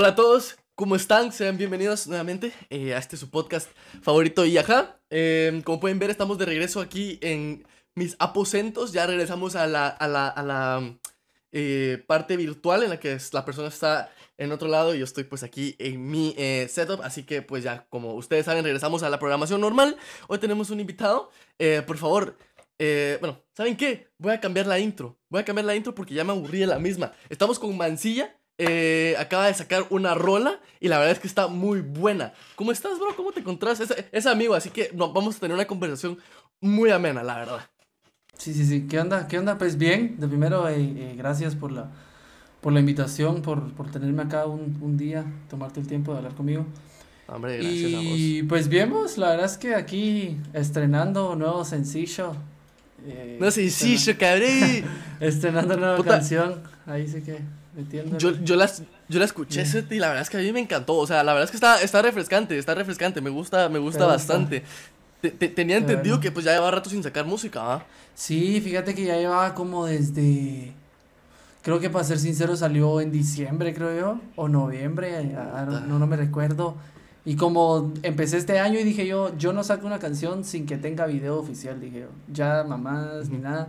Hola a todos, ¿cómo están? Sean bienvenidos nuevamente eh, a este su podcast favorito y ajá. Eh, como pueden ver, estamos de regreso aquí en mis aposentos. Ya regresamos a la, a la, eh, parte virtual en la que la persona está en otro lado y yo estoy pues aquí en mi eh, setup. Así que pues ya, como ustedes saben, regresamos a la programación normal. Hoy tenemos un invitado. Por favor, bueno, ¿saben qué? Voy a cambiar la intro. Voy a cambiar la intro porque ya me aburrí de la misma. Estamos con Mancilla. Eh, acaba de sacar una rola y la verdad es que está muy buena. ¿Cómo estás, bro? ¿Cómo te encontrás? Es, es amigo, así que no, vamos a tener una conversación muy amena, la verdad. Sí, sí, sí. ¿Qué onda? ¿Qué onda? Pues bien. De primero, eh, eh, gracias por la, por la invitación, por, por tenerme acá un, un día, tomarte el tiempo de hablar conmigo. Hombre, gracias a vos. Y pues bien, vos, la verdad es que aquí estrenando nuevo sencillo. eh, No yo cabré. Estrenando nueva Puta. canción. Ahí sí que Yo, yo, las, yo la escuché. Seth, y la verdad es que a mí me encantó. O sea, la verdad es que está, está refrescante, está refrescante. Me gusta, me gusta bastante. Te- te- tenía entendido bueno. que pues ya lleva rato sin sacar música, ¿ah? Sí, fíjate que ya llevaba como desde. Creo que para ser sincero salió en diciembre, creo yo, o noviembre, don't- no, no me recuerdo. Y como empecé este año y dije yo, yo no saco una canción sin que tenga video oficial, dije yo, ya mamás ni nada.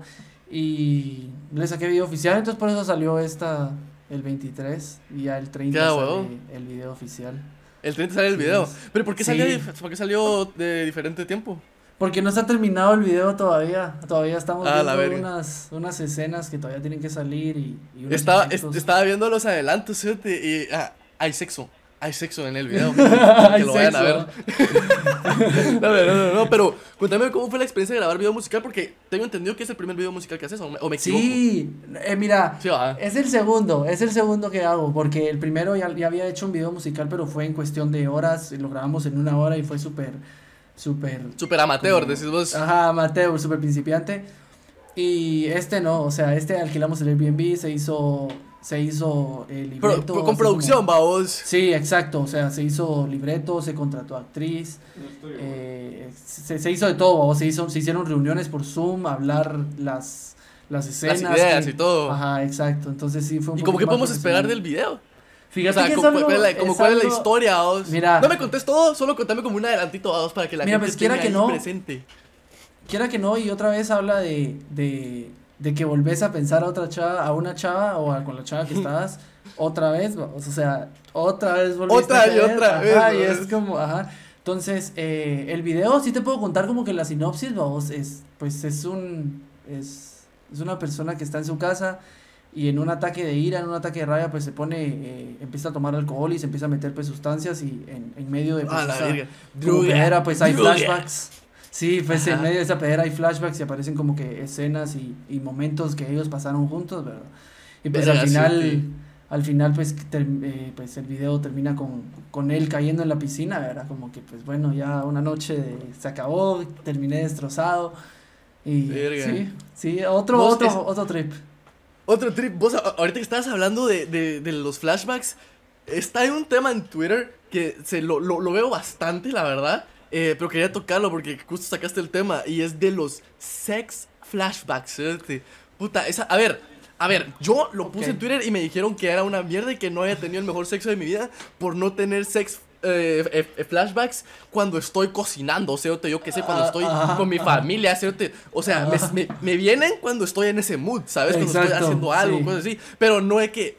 Y le saqué video oficial, entonces por eso salió esta el 23 y ya el 30 Ya, sale el video oficial. El 30 sale el Sí, video. Pero ¿por qué, salió, sí. por qué salió de diferente tiempo? Porque no está terminado el video todavía. Todavía estamos Ah, viendo unas, unas escenas que todavía tienen que salir y, y unos Estaba, estaba viendo los adelantos, y ah, hay sexo. Hay sexo en el video. Hay que lo vayan a ver. No, no, no, no, pero cuéntame cómo fue la experiencia de grabar video musical, porque tengo entendido que es el primer video musical que haces, o me, equivoco. Sí, eh, mira, Sí, va. es el segundo, es el segundo que hago, porque el primero ya, había hecho un video musical, pero fue en cuestión de horas, lo grabamos en una hora y fue súper, súper... Súper amateur, decís vos. Ajá, Mateo, súper principiante. Y este no, o sea, este alquilamos el Airbnb, se hizo, se hizo el Pro- libreto. con producción, como- va vos. Sí, exacto, o sea, se hizo libreto, se contrató actriz, eh, se, se hizo de todo, o se, hizo, se hicieron reuniones por Zoom, hablar las, las escenas. ideas que- y todo. Ajá, exacto, entonces sí fue un ¿Y como más podemos esperar del video? Fíjate o sea, que es como, algo- cuál, es la, como es cuál es la algo- historia, vos. Mira. No me contés todo, solo contame como un adelantito, vos, para que la Mira, gente pues, quiera tenga que no. presente. Quiera que no, y otra vez habla de, de, de que volvés a pensar a otra chava, a una chava o a, con la chava que estabas, otra vez, o sea, otra vez volviste Otra a y caer, otra vez, ajá, y es como, ajá, entonces, eh, el video sí te puedo contar como que la sinopsis, vamos, es, pues es un, es, es una persona que está en su casa y en un ataque de ira, en un ataque de rabia, pues se pone, eh, empieza a tomar alcohol y se empieza a meter pues sustancias y en, en medio de pues, Ah, la verga. pedera, pues hay flashbacks. Sí, pues en medio de esa pedera hay flashbacks y aparecen como que escenas y, y momentos que ellos pasaron juntos, ¿verdad? Y pues al final, sí. al final pues, ter- eh, pues el video termina con, con él cayendo en la piscina, ¿verdad? Como que pues bueno, ya una noche de- se acabó, terminé destrozado. Y Verga. sí, sí, otro, otro, es- otro trip. Otro trip, vos ahorita que estabas hablando de, de, de los flashbacks, está en un tema en Twitter que se lo, lo, lo veo bastante, la verdad. Eh, pero quería tocarlo porque justo sacaste el tema y es de los sex flashbacks. ¿sí? Puta, esa, a ver, a ver, yo lo puse en Twitter y me dijeron que era una mierda y que no había tenido el mejor sexo de mi vida por no tener sex eh, eh, eh, flashbacks cuando estoy cocinando, o sea, yo que sé, cuando Ah, estoy ajá, con mi familia, ¿cierto? o sea, me, Ajá. me, me vienen cuando estoy en ese mood, ¿sabes? Cuando estoy haciendo algo, sí. cosas así, pero no es que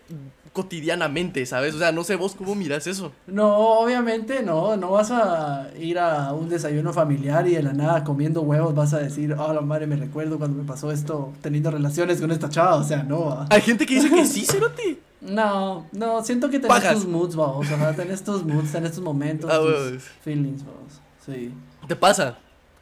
cotidianamente, ¿sabes? O sea, no sé vos cómo miras eso. No, obviamente no, no vas a ir a un desayuno familiar y de la nada comiendo huevos vas a decir, oh la madre me recuerdo cuando me pasó esto teniendo relaciones con esta chava, o sea, no. Hay gente que dice que sí, Cerote. No, no, siento que tenés Pajas. tus moods, vamos, ajá, tenés tus moods, tenés tus momentos, Ah, tus feelings, vamos, sí. ¿Te pasa?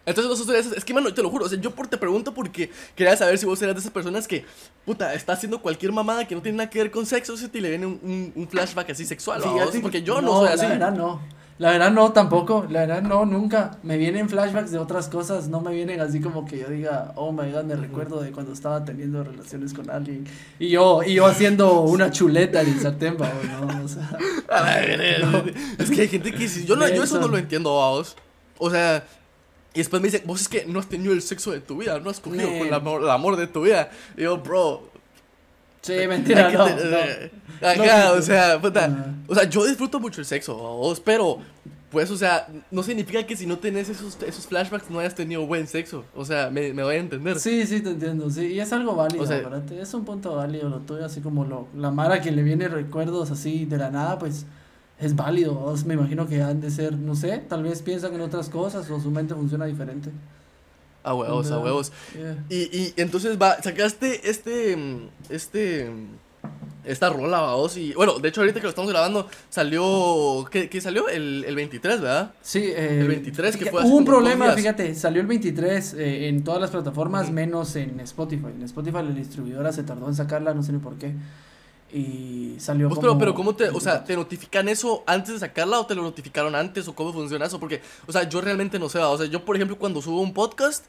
Entonces vos sos de esas- es que mano, te lo juro, o sea, yo por, te pregunto porque quería saber si vos eras de esas personas que, puta, está haciendo cualquier mamada que no tiene nada que ver con sexo, ¿sí? y le viene un, un- un flashback así sexual. Fíjate porque que- yo no, soy así. La verdad no, la verdad no tampoco, la verdad no, nunca, me vienen flashbacks de otras cosas, no me vienen así como que yo diga, oh my god, me recuerdo de cuando estaba teniendo relaciones con alguien, y yo, y yo haciendo una chuleta en el sartén, vamos, no, o sea. Ver, Es que hay gente que dice, yo, no, yo eso no lo entiendo, vos. O sea, y después me dicen, vos es que no has tenido el sexo de tu vida, no has cogido con el amor, el amor de tu vida. Y yo, bro, Sí, mentira, no, Ajá, o sea, puta. O sea, yo disfruto mucho el sexo, vos, pero pues, o sea, no significa que si no tenés esos, esos flashbacks no hayas tenido buen sexo. O sea, me, me voy a entender. Sí, sí, te entiendo. Sí, y es algo válido, Es un punto válido lo tuyo, así como lo, la Mara que le viene recuerdos así de la nada, pues es válido. me imagino que han de ser, no sé, tal vez piensan en otras cosas o su mente funciona diferente. A huevos, a huevos. Y, y entonces va, sacaste este, este esta rola, vamos. Y bueno, de hecho, ahorita que lo estamos grabando, salió. ¿Qué, salió? El, el, 23, ¿verdad? Sí, eh, el 23, que fue Hubo un problema, fíjate, salió el 23 eh, en todas las plataformas, menos en Spotify. En Spotify la distribuidora se tardó en sacarla, no sé ni por qué. Y salió pues, pero, pero, ¿cómo te, o sea, te notifican eso antes de sacarla o te lo notificaron antes o cómo funciona eso? Porque, o sea, yo realmente no sé, o sea, yo, por ejemplo, cuando subo un podcast,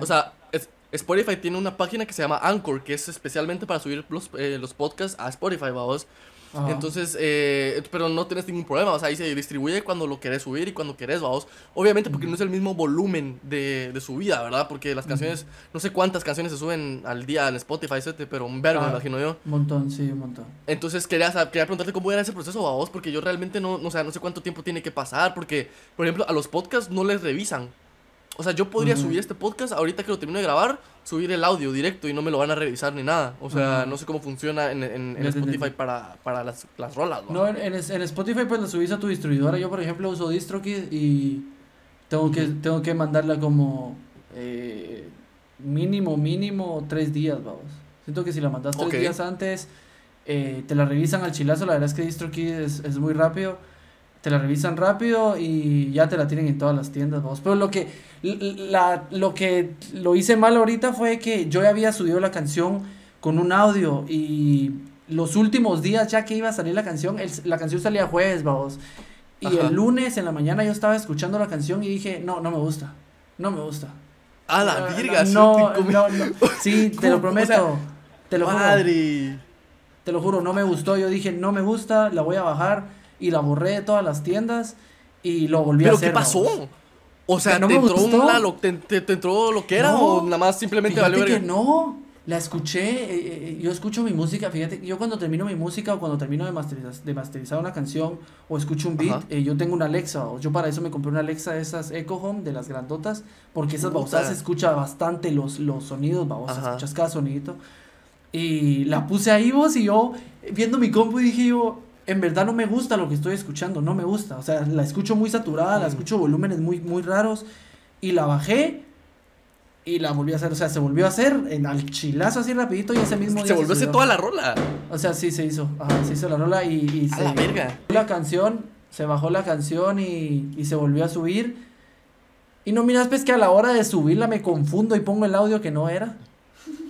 o sea, es, Spotify tiene una página que se llama Anchor, que es especialmente para subir los, eh, los podcasts a Spotify, vamos. Entonces, eh, pero no tienes ningún problema, o sea, ahí se distribuye cuando lo querés subir y cuando querés, vamos. Obviamente porque no es el mismo volumen de, de subida, ¿verdad? Porque las canciones, no sé cuántas canciones se suben al día en Spotify, pero un verbo, me ah, imagino yo. Un montón, sí, un montón. Entonces, quería, quería preguntarte cómo era ese proceso, vamos, porque yo realmente no, no, o sea, no sé cuánto tiempo tiene que pasar, porque, por ejemplo, a los podcasts no les revisan. O sea, yo podría subir este podcast ahorita que lo termino de grabar, subir el audio directo y no me lo van a revisar ni nada. O sea, no sé cómo funciona en, en, Spotify para, para las, las rolas. No, en, en, Spotify pues lo subís a tu distribuidora. Yo, por ejemplo, uso DistroKid y tengo que, tengo que mandarla como eh, mínimo, mínimo tres días, vamos. Siento que si la mandas tres días antes, eh, te la revisan al chilazo. La verdad es que DistroKid es, es muy rápido te la revisan rápido y ya te la tienen en todas las tiendas, vamos. Pero lo que, la, lo que lo hice mal ahorita fue que yo ya había subido la canción con un audio y los últimos días ya que iba a salir la canción, la canción salía jueves, vamos. Y el lunes en la mañana yo estaba escuchando la canción y dije, no, no me gusta, no me gusta. A la virga, no, no, no, sí, te lo prometo, te lo madre. juro. Te lo juro, no me gustó, yo dije, no me gusta, la voy a bajar y la borré de todas las tiendas y lo volví a hacer. ¿Pero qué pasó? O sea, ¿te, entró lo, te, entró lo que era o nada más simplemente valió que no, la escuché, eh, eh, yo escucho mi música, fíjate, yo cuando termino mi música o cuando termino de masterizar, de masterizar una canción o escucho un beat, eh, yo tengo una Alexa, o yo para eso me compré una Alexa de esas Echo Home, de las grandotas, porque esas babosadas se escucha bastante los, los sonidos, babosas, escuchas cada sonidito. Y la puse ahí vos y yo, viendo mi compu, dije yo, en verdad no me gusta lo que estoy escuchando, no me gusta. O sea, la escucho muy saturada, la mm. escucho volúmenes muy, muy raros. Y la bajé y la volví a hacer. O sea, se volvió a hacer en al chilazo así rapidito y ese mismo día. Se volvió a hacer toda la rola. O sea, sí se hizo. Ajá, se hizo la rola y, y a la verga. La canción, se bajó la canción y, y se volvió a subir. Y no miras, pues que a la hora de subirla me confundo y pongo el audio que no era.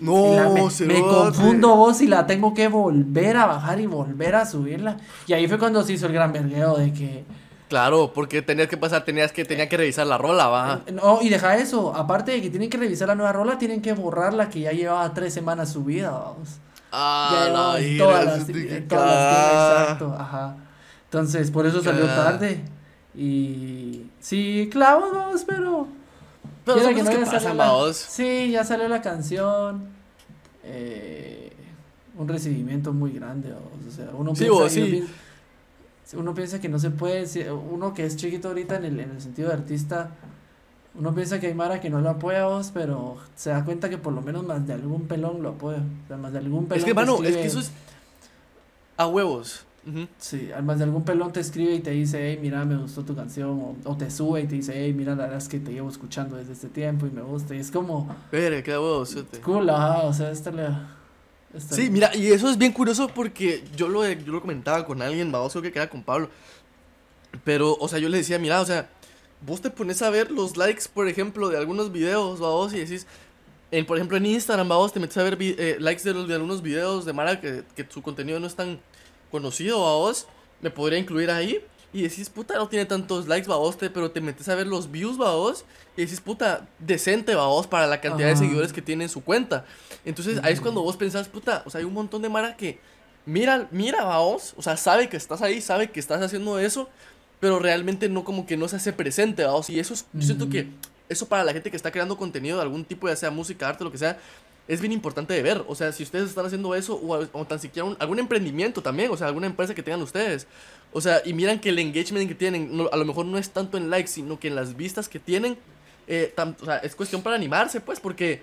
No, me, se me confundo vos y la tengo que volver a bajar y volver a subirla. Y ahí fue cuando se hizo el gran vergueo de que. Claro, porque tenías que pasar, tenías que, tenía que revisar la rola, va. Eh, no, y deja eso, aparte de que tienen que revisar la nueva rola, tienen que borrar la que ya llevaba tres semanas subida, vamos. Ah, ya todas las, todas las exacto, ajá. Entonces, por eso salió tarde. Y sí, clavos, pero pero que no que pasan, Sí, ya salió la canción. Eh, un recibimiento muy grande, o sea, uno piensa, Uno, piensa, que no se puede, uno que es chiquito ahorita en el, en el sentido de artista, uno piensa que hay Mara que no lo apoya vos, pero se da cuenta que por lo menos más de algún pelón lo apoya. O sea, más de algún pelón. Es que, mano, es que eso es a huevos. Sí, además de algún pelón te escribe y te dice, hey, mira, me gustó tu canción, o, te sube y te dice, hey, mira, la verdad es que te llevo escuchando desde este tiempo y me gusta, y es como... Pero, qué huevos, Cool, ajá, o sea, esta le... Sí, mira, y eso es bien curioso porque yo lo, yo lo comentaba con alguien, creo que queda con Pablo, pero, o sea, yo le decía, mira, o sea, vos te pones a ver los likes, por ejemplo, de algunos videos, vamos, y decís... En, por ejemplo, en Instagram, vamos, te metes a ver eh, likes de, de algunos videos de Mara que, que su contenido no es tan conocido a vos, me podría incluir ahí. Y decís, puta, no tiene tantos likes, vos, pero te metes a ver los views, vos, y decís, puta, decente, vos, para la cantidad de seguidores que tiene en su cuenta. Entonces, ahí es cuando vos pensás, puta, o sea, hay un montón de mara que mira, mira, vos, o sea, sabe que estás ahí, sabe que estás haciendo eso, pero realmente no como que no se hace presente, vos. Y eso es, yo siento que eso para la gente que está creando contenido de algún tipo, ya sea música, arte, lo que sea, es bien importante de ver. O sea, si ustedes están haciendo eso, o, tan siquiera algún emprendimiento también, o sea, alguna empresa que tengan ustedes. O sea, y miran que el engagement que tienen, a lo mejor no es tanto en likes, sino que en las vistas que tienen, eh, o sea, es cuestión para animarse, pues, porque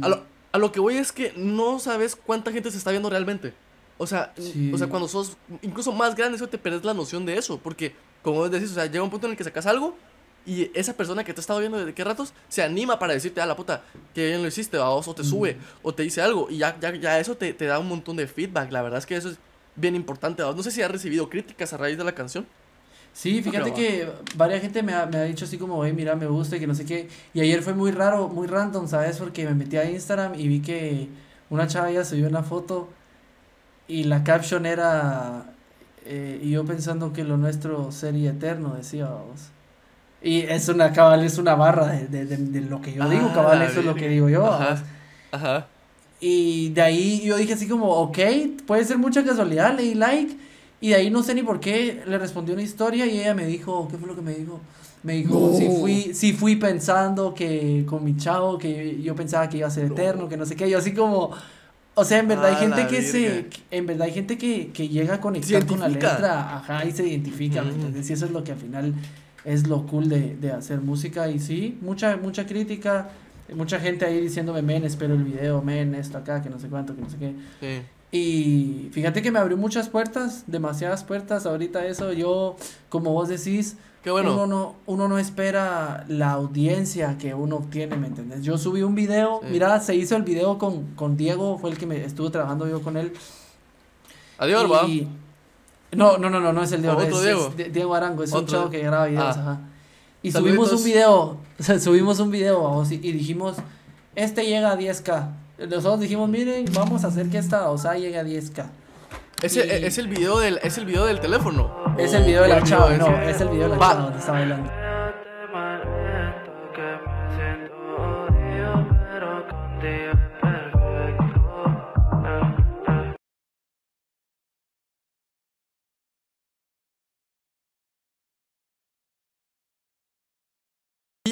a, lo, a, lo, que voy es que no sabes cuánta gente se está viendo realmente. O sea, o sea, cuando sos incluso más grande, eso te pierdes la noción de eso, porque, como vos decís, o sea, llega un punto en el que sacas algo y esa persona que te ha estado viendo desde qué ratos se anima para decirte, a ah, la puta, que bien lo hiciste, vamos, o te sube, o te dice algo, y ya, ya, ya eso te, te, da un montón de feedback. La verdad es que eso es bien importante. No sé si has recibido críticas a raíz de la canción. Sí, fíjate que varias gente me ha, me ha dicho así como, hey, mira, me gusta y que no sé qué. Y ayer fue muy raro, muy random, ¿sabes? Porque me metí a Instagram y vi que una chava ya subió una foto y la caption era, eh, y yo pensando que lo nuestro sería eterno, decía, vamos. Y es una, cabal, es una barra de, de, de, lo que yo digo, ah, cabal, eso es lo que digo yo. Ajá, ajá. Y de ahí yo dije así como, ok, puede ser mucha casualidad, leí like. Y de ahí no sé ni por qué le respondí una historia y ella me dijo, ¿qué fue lo que me dijo? Me dijo, si, fui, si fui pensando que con mi chavo, que yo pensaba que iba a ser eterno, que no sé qué. Yo así como, o sea, en verdad hay gente que se, en verdad hay gente que, que llega a conectar con la letra, ajá, y se identifica, Y eso es lo que al final es lo cool de, de hacer música y sí, mucha, mucha crítica, mucha gente ahí diciéndome, men, espero el video, men, esto acá, que no sé cuánto, que no sé qué. Sí. Y fíjate que me abrió muchas puertas, demasiadas puertas. Ahorita eso, yo, como vos decís, Qué bueno. uno, no, uno no espera la audiencia que uno obtiene, ¿me entiendes? Yo subí un video, mira, se hizo el video con, con Diego, fue el que me estuve trabajando yo con él. Adiós, va. No, no, no, no, no es el Diego. Es, Diego? Diego Arango, es un chavo que graba videos, ah. ajá. Y subimos un video, o sea, subimos un video y, y dijimos, este llega a 10k. Nosotros dijimos, miren, vamos a hacer que esta o sea llegue a 10k. Ese, es, el video del, es el video del teléfono. Es el video de la chava, no, es el video de la chava donde está bailando.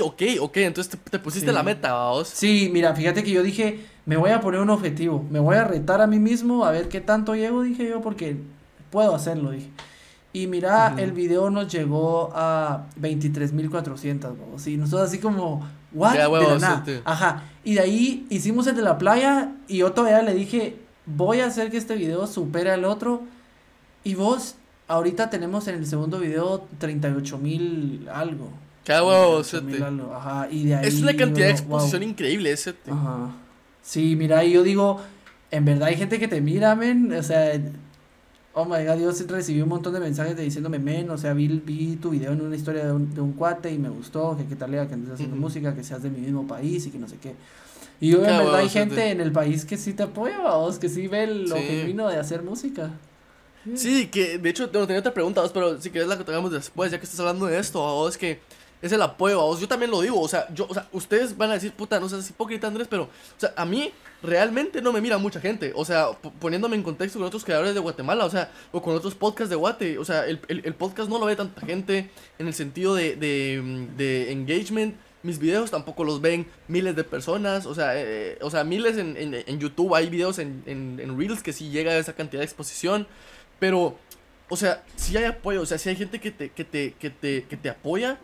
Ok, ok, entonces te, pusiste la meta, vamos. Sí, mira, fíjate que yo dije, me voy a poner un objetivo, me voy a retar a mí mismo a ver qué tanto llego, dije yo, porque puedo hacerlo, dije. Y mira, el video nos llegó a 23.400, vamos. Y nosotros así como, ¿what? Ajá. Y de ahí hicimos el de la playa y yo todavía le dije, voy a hacer que este video supere al otro. Y vos, ahorita tenemos en el segundo video 38 mil algo. Qué huevo, Ajá, y de ahí, Es una cantidad de exposición increíble ese. Ajá. Sí, mira, y yo digo, en verdad hay gente que te mira, men, o sea, oh my god, yo recibí un montón de mensajes de diciéndome, men, o sea, vi, vi tu video en una historia de un, de un cuate y me gustó, que qué tal era que andes haciendo música, que seas de mi mismo país y que no sé qué. Y yo, en verdad, hay gente en el país que sí te apoya, vos, que sí ve lo que vino de hacer música. Sí, que de hecho, tenía otra pregunta, pero si quieres la que tengamos después, ya que estás hablando de esto, vos, que es el apoyo, vos. Yo también lo digo, o sea, yo, o sea, ustedes van a decir, puta, no seas hipócrita, Andrés, pero, o sea, a mí realmente no me mira mucha gente, o sea, poniéndome en contexto con otros creadores de Guatemala, o sea, o con otros podcasts de Guate, o sea, el, el, podcast no lo ve tanta gente en el sentido de, de, de, engagement. Mis videos tampoco los ven miles de personas, o sea, eh, o sea miles en, en, en, YouTube, hay videos en, en, Reels que sí llega a esa cantidad de exposición, pero, o sea, si hay apoyo, o sea, si hay gente que te, que te, que te, que te apoya,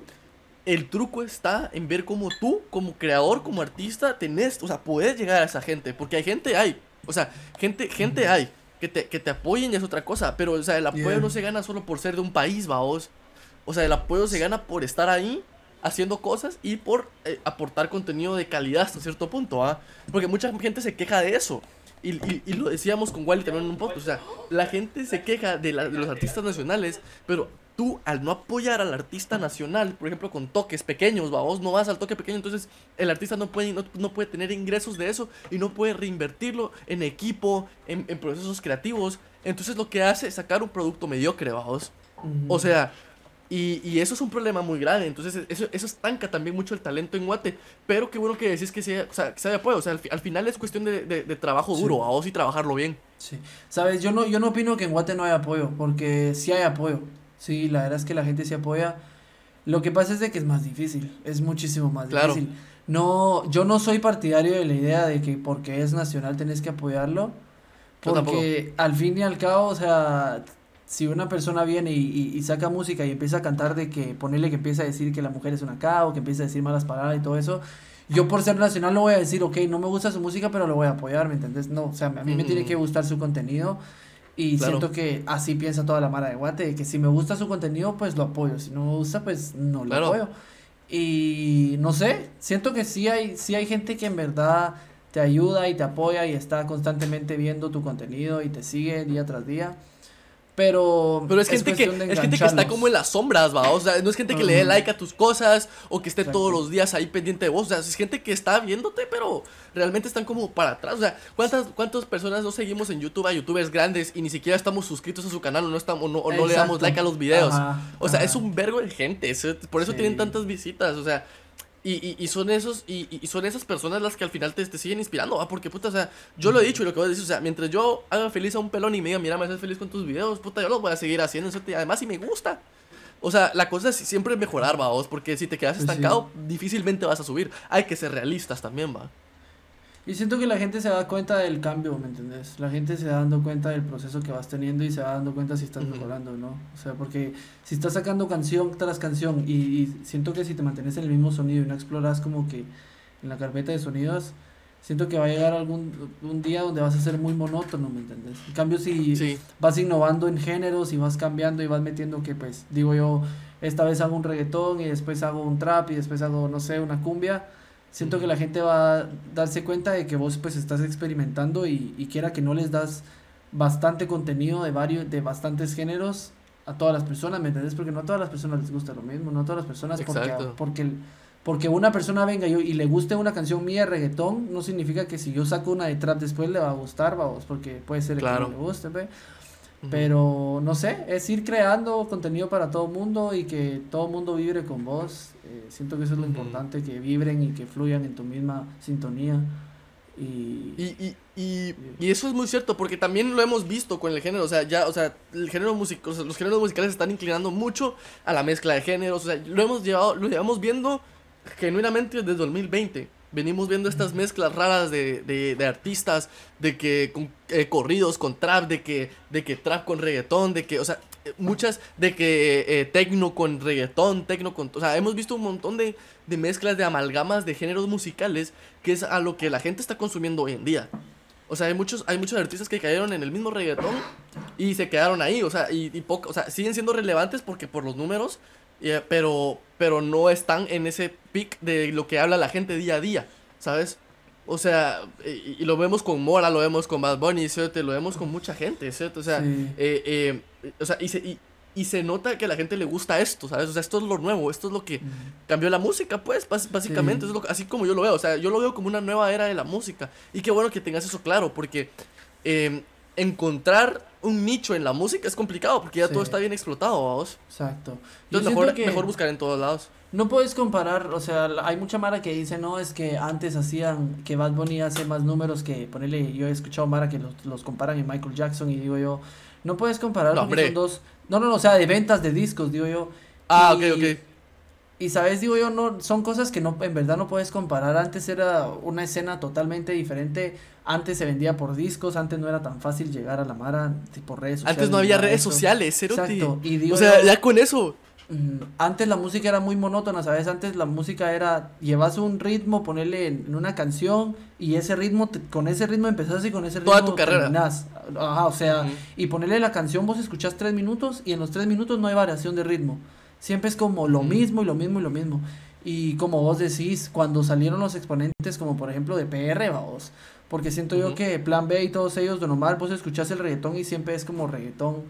el truco está en ver cómo tú, como creador, como artista, tenés, o sea, puedes llegar a esa gente. Porque hay gente, hay. O sea, gente, gente hay. Que te, que te apoyen y es otra cosa. Pero, o sea, el apoyo no se gana solo por ser de un país, vaos. O sea, el apoyo se gana por estar ahí haciendo cosas y por eh, aportar contenido de calidad hasta cierto punto, ¿ah? Porque mucha gente se queja de eso. Y, y, lo decíamos con Wally también en un poco. O sea, la gente se queja de, de los artistas nacionales, pero tú al no apoyar al artista nacional, por ejemplo, con toques pequeños, vos no vas al toque pequeño, entonces el artista no puede, no, puede tener ingresos de eso y no puede reinvertirlo en equipo, en, procesos creativos. Entonces lo que hace es sacar un producto mediocre, vamos. O sea, y, eso es un problema muy grave. Entonces, eso, eso estanca también mucho el talento en Guate. Pero qué bueno que decís que se, o sea, que se apoyo. O sea, al, final es cuestión de, de, trabajo duro, a vos y trabajarlo bien. Sí. Sabes, yo no, yo no opino que en Guate no haya apoyo, porque sí hay apoyo. Sí, la verdad es que la gente se apoya. Lo que pasa es de que es más difícil, es muchísimo más difícil. no, yo no soy partidario de la idea de que porque es nacional tenés que apoyarlo. Porque al fin y al cabo, o sea, si una persona viene y, y, saca música y empieza a cantar de que, ponerle que empieza a decir que la mujer es una cao, que empieza a decir malas palabras y todo eso, yo por ser nacional no voy a decir, ok, no me gusta su música, pero lo voy a apoyar, ¿me entendés? No, o sea, a mí me tiene que gustar su contenido y siento que así piensa toda la mara de Guate, que si me gusta su contenido, pues lo apoyo, si no me gusta, pues no lo apoyo. Y no sé, siento que sí hay, sí hay gente que en verdad te ayuda y te apoya y está constantemente viendo tu contenido y te sigue día tras día. Pero, pero es, gente que es gente que está como en las sombras, va, o sea, no es gente que le dé like a tus cosas o que esté todos los días ahí pendiente de vos, o sea, es gente que está viéndote, pero realmente están como para atrás, o sea, ¿cuántas cuántas personas no seguimos en YouTube a youtubers grandes y ni siquiera estamos suscritos a su canal o no estamos no, no le damos like a los videos? o sea, es un vergo de gente, por eso tienen tantas visitas, o sea, y, y, son esos, y, y, son esas personas las que al final te, te siguen inspirando, ¿va? Porque, puta, o sea, yo lo he dicho y lo que voy a decir, o sea, mientras yo haga feliz a un pelón y me diga, mira, me haces feliz con tus videos, puta, yo los voy a seguir haciendo, eso además, si me gusta. O sea, la cosa es siempre mejorar, va, vos, porque si te quedas pues estancado, difícilmente vas a subir. Hay que ser realistas también, va. Y siento que la gente se da cuenta del cambio, ¿me entendés? La gente se va dando cuenta del proceso que vas teniendo y se va dando cuenta si estás mejorando, ¿no? O sea, porque si estás sacando canción tras canción y, siento que si te mantienes en el mismo sonido y no exploras como que en la carpeta de sonidos, siento que va a llegar algún un día donde vas a ser muy monótono, ¿me entendés? En cambio, si vas innovando en géneros y vas cambiando y vas metiendo que, pues, digo yo, esta vez hago un reggaetón y después hago un trap y después hago, no sé, una cumbia siento que la gente va a darse cuenta de que vos pues estás experimentando y, y quiera que no les das bastante contenido de varios de bastantes géneros a todas las personas, ¿me entendés? Porque no a todas las personas les gusta lo mismo, no a todas las personas porque porque porque una persona venga yo y le guste una canción mía de reggaetón, no significa que si yo saco una de trap después le va a gustar, vamos, porque puede ser que no le guste, ¿ve? Pero no sé, es ir creando contenido para todo el mundo y que todo el mundo vibre con vos. Eh, siento que eso es lo importante, que vibren y que fluyan en tu misma sintonía. Y, y, y, y, eso es muy cierto, porque también lo hemos visto con el género, o sea, ya, o sea, el género musical, los géneros musicales están inclinando mucho a la mezcla de géneros, o sea, lo hemos llevado, lo llevamos viendo genuinamente desde 2020 venimos viendo estas mezclas raras de, de, de artistas, de que con, eh, corridos con trap, de que, de que trap con reggaetón, de que, o sea, muchas, de que eh, tecno con reggaetón, tecno con, o sea, hemos visto un montón de, de mezclas, de amalgamas de géneros musicales, que es a lo que la gente está consumiendo hoy en día. O sea, hay muchos, hay muchos artistas que cayeron en el mismo reggaetón y se quedaron ahí, o sea, y, y poco, o sea, siguen siendo relevantes porque por los números, pero, pero no están en ese pic de lo que habla la gente día a día, ¿sabes? O sea, y, lo vemos con Mora, lo vemos con Bad Bunny, ¿cierto? Lo vemos con mucha gente, ¿cierto? O sea, eh, eh, o sea y, se, y, y, se nota que a la gente le gusta esto, ¿sabes? O sea, esto es lo nuevo, esto es lo que cambió la música, pues, básicamente. Es lo, así como yo lo veo, o sea, yo lo veo como una nueva era de la música. Y qué bueno que tengas eso claro, porque eh, encontrar un nicho en la música es complicado porque ya todo está bien explotado, vamos. Exacto. Entonces mejor, mejor buscar en todos lados. No puedes comparar, o sea, hay mucha Mara que dice, no, es que antes hacían, que Bad Bunny hace más números que, ponerle, yo he escuchado Mara que los, los comparan en Michael Jackson y digo yo, no puedes comparar no, porque son dos, no, no, no, o sea, de ventas de discos, digo yo. Ah, ok, ok. Y sabes, digo yo, no, son cosas que no, en verdad no puedes comparar. Antes era una escena totalmente diferente. Antes se vendía por discos, antes no era tan fácil llegar a la Mara por redes sociales. Antes no había redes sociales, Exacto. Y o sea, ya con eso. Antes la música era muy monótona, ¿sabes? Antes la música era, llevas un ritmo, ponerle en, una canción y ese ritmo, con ese ritmo empezás y con ese ritmo Toda tu carrera. Ajá, o sea, y ponerle la canción, vos escuchás tres minutos y en los tres minutos no hay variación de ritmo. Siempre es como lo mismo y lo mismo y lo mismo. Y como vos decís, cuando salieron los exponentes, como por ejemplo de PR, vos. Porque siento yo que Plan B y todos ellos, de normal, vos escuchás el reggaetón y siempre es como reggaetón,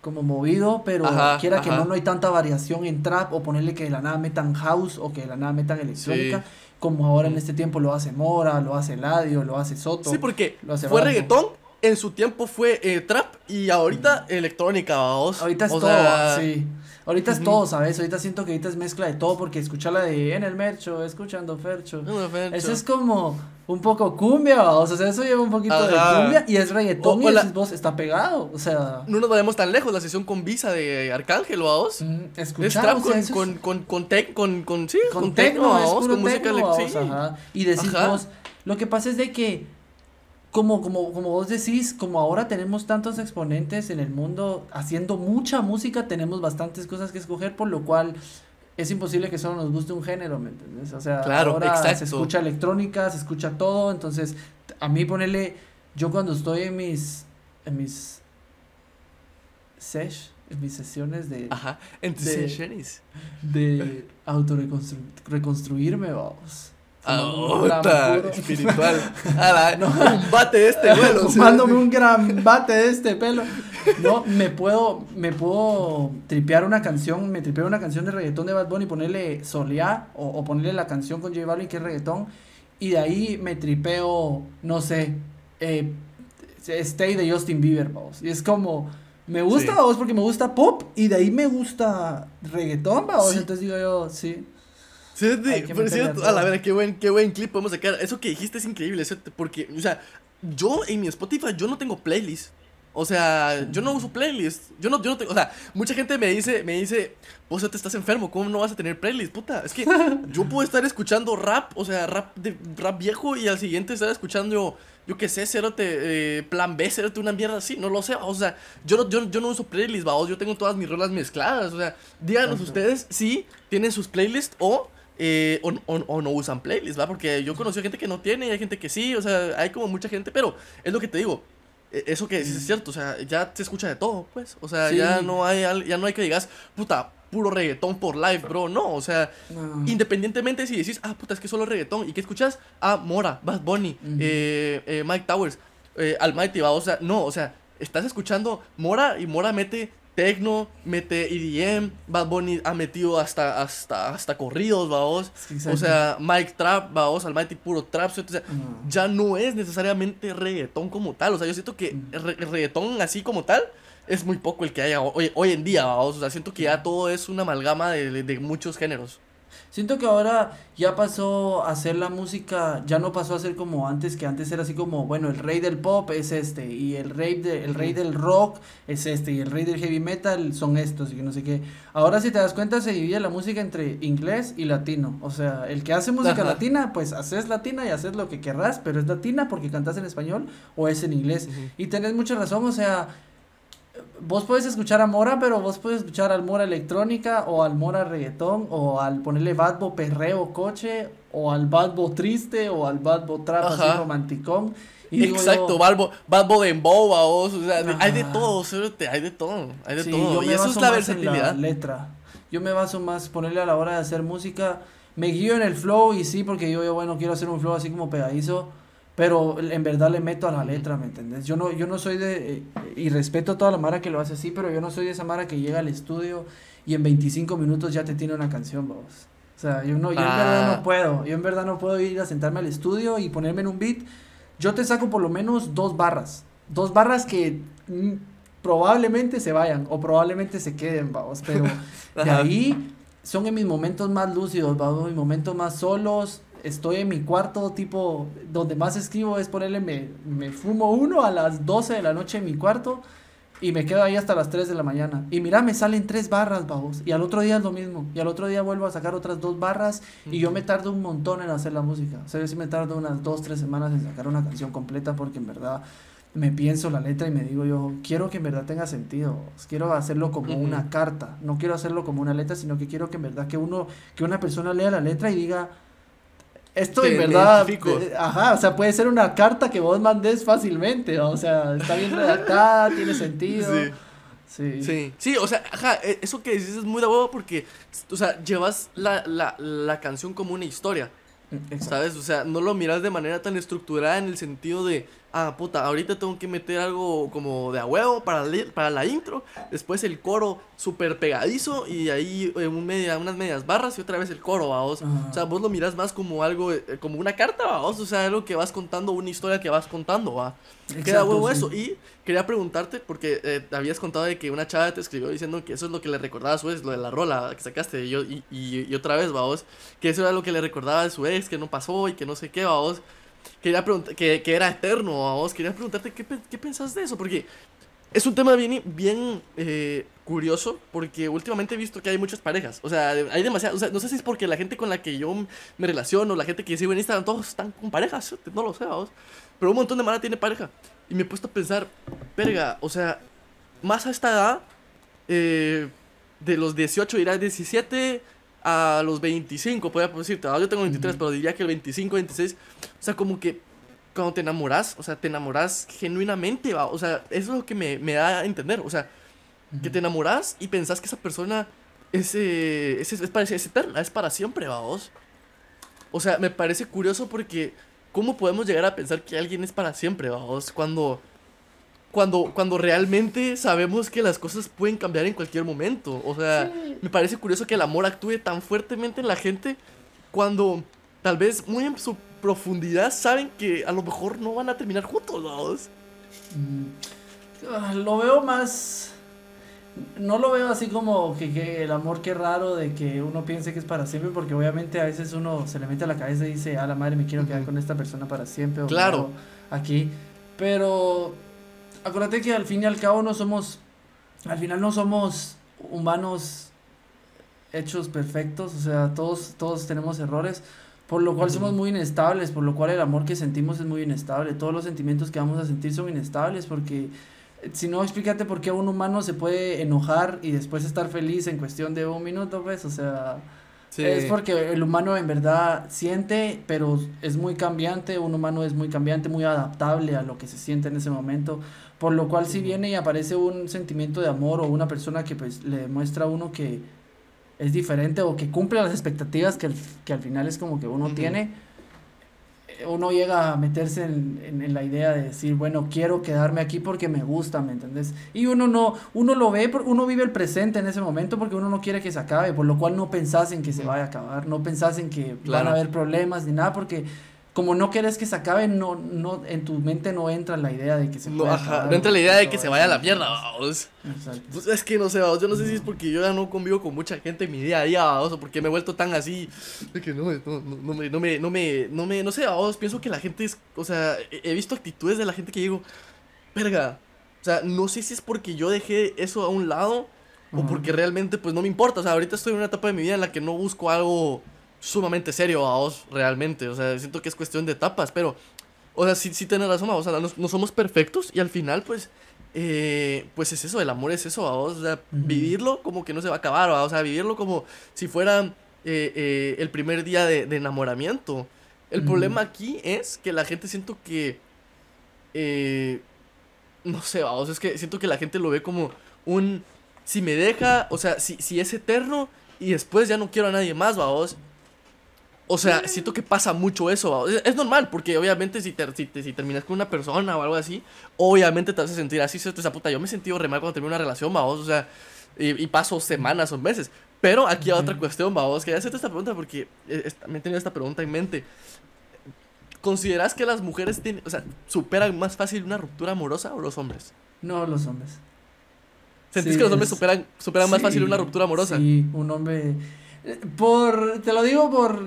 como movido, pero quiera que no, no hay tanta variación en trap o ponerle que de la nada metan house o que de la nada metan electrónica. Como ahora en este tiempo lo hace Mora, lo hace Ladio, lo hace Soto. Sí, porque fue reggaetón en su tiempo fue eh, trap y ahorita electrónica, vamos. Ahorita es todo, sí. Ahorita es todo, ¿sabes? Ahorita siento que ahorita es mezcla de todo porque escuchar la de en el mercho, escuchando Fercho. Eso es como un poco cumbia, o sea, eso lleva un poquito de cumbia y es reggaetón y voz está pegado, o sea. No nos vayamos tan lejos, la sesión con Visa de Arcángel, vamos. Mm, es trap con, con, con, con, tec, con, con, sí, con, tecno, vamos, con música electrónica. Y decimos, lo que pasa es de que como, como, como vos decís, como ahora tenemos tantos exponentes en el mundo haciendo mucha música, tenemos bastantes cosas que escoger, por lo cual es imposible que solo nos guste un género, ¿me entiendes? O sea, ahora se escucha electrónica, se escucha todo, entonces a mí ponerle, yo cuando estoy en mis, en mis sesh, en mis sesiones de... Ajá, en tus sesiones. De autorreconstruirme, vamos Ah, espiritual. no. Un bate de este vuelo. Fumándome un gran bate de este pelo. No, me puedo, me puedo tripear una canción, me tripeo una canción de reggaetón de Bad Bunny ponerle Soleá o, o, ponerle la canción con J Balvin que es reggaetón. Y de ahí me tripeo, no sé, eh, Stay de Justin Bieber, vamos. Y es como, me gusta, vos, porque me gusta pop y de ahí me gusta reggaetón, vamos. Entonces digo yo, sí. Sí, a la verdad, qué buen, qué buen clip podemos sacar. Eso que dijiste es increíble, porque, o sea, yo en mi Spotify, yo no tengo playlist. O sea, yo no uso playlist. Yo no, yo no tengo, o sea, mucha gente me dice, me dice, vos te estás enfermo, ¿cómo no vas a tener playlist? Puta, es que yo puedo estar escuchando rap, o sea, rap de rap viejo y al siguiente estar escuchando, yo qué sé, cerote, eh, plan B, cerote, una mierda así, no lo sé, o sea, yo no, yo, yo no uso playlist, vamos, yo tengo todas mis rolas mezcladas, o sea, díganos ustedes si tienen sus playlists o eh, o, o, no usan playlists, ¿va? Porque yo conocí a gente que no tiene y hay gente que sí, o sea, hay como mucha gente, pero es lo que te digo. E, eso que dices es cierto, o sea, ya se escucha de todo, pues. O sea, ya no hay ya no hay que digas, puta, puro reggaetón por live, bro. No, o sea, independientemente si decís, ah, puta, es que solo reggaetón. ¿Y qué escuchas? Ah, Mora, Bad Bunny, eh, eh, Mike Towers, Almighty, va. O sea, no, o sea, estás escuchando Mora y Mora mete Tecno, mete EDM, Bad Bunny ha metido hasta, hasta, hasta corridos, vaos. o sea, Mike Trap, vaos, Almighty puro trap. O sea, ya no es necesariamente reggaetón como tal. O sea, yo siento que el, reggaetón así como tal es muy poco el que haya hoy, hoy en día, vaos. O sea, siento que ya todo es una amalgama de, de muchos géneros. Siento que ahora ya pasó a ser la música, ya no pasó a ser como antes, que antes era así como, bueno, el rey del pop es este, y el rey, de, el rey del rock es este, y el rey del heavy metal son estos, y que no sé qué. Ahora si te das cuenta se divide la música entre inglés y latino. O sea, el que hace música latina, pues haces latina y haces lo que querrás, pero es latina porque cantas en español o es en inglés. Y tenés mucha razón, o sea, vos puedes escuchar a Mora, pero vos puedes escuchar al Mora electrónica o al Mora reggaetón o al ponerle Badbo perreo coche o al Badbo triste o al Badbo trap así romanticón. Y Exacto, Badbo, Badbo de emboba, o sea, hay de todo, hay de todo, hay de todo. Y eso es la versatilidad. letra. Yo me baso más ponerle a la hora de hacer música, me guío en el flow y sí, porque yo, yo bueno, quiero hacer un flow así como pegadizo pero en verdad le meto a la letra, ¿me entendés? Yo no, yo no soy de, eh, y respeto a toda la Mara que lo hace así, pero yo no soy de esa Mara que llega al estudio y en 25 minutos ya te tiene una canción, vamos. O sea, yo, no, yo en verdad no ah. puedo, yo en verdad no puedo ir a sentarme al estudio y ponerme en un beat. Yo te saco por lo menos dos barras, dos barras que mm, probablemente se vayan o probablemente se queden, vamos, pero de ahí son en mis momentos más lúcidos, vamos, mis momentos más solos, estoy en mi cuarto, tipo, donde más escribo es ponerle, me, me fumo uno a las 12 de la noche en mi cuarto y me quedo ahí hasta las 3 de la mañana. Y mira, me salen tres barras, vamos. Y al otro día es lo mismo. Y al otro día vuelvo a sacar otras dos barras. Y yo me tardo un montón en hacer la música. O sea, yo sí me tardo unas 2, 3 semanas en sacar una canción completa porque en verdad me pienso la letra y me digo yo, quiero que en verdad tenga sentido. Quiero hacerlo como una carta. No quiero hacerlo como una letra, sino que quiero que en verdad que uno, que una persona lea la letra y diga esto en verdad, eh, ajá, o sea, puede ser una carta que vos mandes fácilmente, o sea, está bien redactada, tiene sentido. Sí. sí. Sí. o sea, ajá, e, eso que dices es muy de huevo porque, o sea, llevas la, la, la canción como una historia, ¿sabes? O sea, no lo miras de manera tan estructurada en el sentido de, ah, puta, ahorita tengo que meter algo como de a huevo para, para la intro, después el coro súper pegadizo y ahí eh, un media, unas medias barras y otra vez el coro, vamos. O sea, vos lo miras más como algo, eh, como una carta, vamos, o sea, algo que vas contando, una historia que vas contando, va. Queda huevo eso. Y quería preguntarte, porque eh, habías contado de que una chava te escribió diciendo que eso es lo que le recordaba a su ex, lo de la rola que sacaste, y, yo, y, y, otra vez, vamos, que eso era lo que le recordaba a su ex, que no pasó y que no sé qué, vamos. Quería preguntar, que, que era eterno, vamos, quería preguntarte qué, qué pensás de eso, porque es un tema bien, bien eh, curioso porque últimamente he visto que hay muchas parejas. O sea, hay demasiadas. O sea, no sé si es porque la gente con la que yo me relaciono, la gente que sigo en Instagram, todos están con parejas. No lo sé, vamos. Pero un montón de mara tiene pareja. Y me he puesto a pensar, verga, o sea, más a esta edad, eh, de los 18 irá 17 a los 25, podría decirte. Yo tengo 23, pero diría que el 25, 26. O sea, como que cuando te enamoras, o sea, te enamoras genuinamente, ¿va? O sea, eso es lo que me, me da a entender. O sea, que te enamoras y pensás que esa persona es, eh, es, es, para, es eterna, es para siempre, vos. O sea, me parece curioso porque ¿cómo podemos llegar a pensar que alguien es para siempre, vamos? Cuando, cuando, cuando realmente sabemos que las cosas pueden cambiar en cualquier momento. O sea, me parece curioso que el amor actúe tan fuertemente en la gente cuando tal vez muy en su profundidad saben que a lo mejor no van a terminar juntos, vamos. Mm, lo veo más no lo veo así como que, el amor qué raro de que uno piense que es para siempre, porque obviamente a veces uno se le mete a la cabeza y dice, a la madre me quiero quedar con esta persona para siempre. O claro. Aquí. Pero acuérdate que al fin y al cabo no somos, al final no somos humanos hechos perfectos, o sea, todos, todos tenemos errores, por lo cual somos muy inestables, por lo cual el amor que sentimos es muy inestable, todos los sentimientos que vamos a sentir son inestables porque si no, explícate por qué un humano se puede enojar y después estar feliz en cuestión de un minuto, pues, o sea, es porque el humano en verdad siente, pero es muy cambiante, un humano es muy cambiante, muy adaptable a lo que se siente en ese momento, por lo cual si viene y aparece un sentimiento de amor o una persona que pues le demuestra a uno que es diferente o que cumple las expectativas que, que al final es como que uno tiene, uno llega a meterse en, en, la idea de decir, bueno, quiero quedarme aquí porque me gusta, ¿me entendés? Y uno no, uno lo ve, uno vive el presente en ese momento porque uno no quiere que se acabe, por lo cual no pensás en que se vaya a acabar, no pensás en que van a haber problemas ni nada, porque como no quieres que se acabe, no, no, en tu mente no entra la idea de que se no, no entra la idea de que se vaya a la mierda, vamos. Pues es que no sé, vamos, yo no sé si es porque yo ya no convivo con mucha gente en mi día a día, vamos, o porque me he vuelto tan así, de que no, no, no, me, no me, no me, no me, no sé, vamos, pienso que la gente es, o sea, he visto actitudes de la gente que digo, verga, o sea, no sé si es porque yo dejé eso a un lado, o porque realmente, pues, no me importa, o sea, ahorita estoy en una etapa de mi vida en la que no busco algo sumamente serio a vos, realmente. O sea, siento que es cuestión de etapas, pero, o sea, sí, sí tienes razón, o sea, no, somos perfectos y al final, pues, eh, pues es eso, el amor es eso, vos, o sea, vivirlo como que no se va a acabar, o sea, vivirlo como si fuera eh, eh, el primer día de, enamoramiento. El problema aquí es que la gente siento que, no sé, vamos, es que siento que la gente lo ve como un, si me deja, o sea, si, si es eterno y después ya no quiero a nadie más, vamos. O sea, siento que pasa mucho eso. Es, normal, porque obviamente si, si, terminas con una persona o algo así, obviamente te vas a sentir así. Esa puta, yo me he sentido re mal cuando termino una relación, vamos. O sea, y, paso semanas o meses. Pero aquí hay otra cuestión, vamos. Quería hacerte esta pregunta porque eh, me he tenido esta pregunta en mente. ¿Consideras que las mujeres tienen, o sea, superan más fácil una ruptura amorosa o los hombres? No, los hombres. ¿Sentís que los hombres superan, superan más fácil una ruptura amorosa? Sí, un hombre por, te lo digo por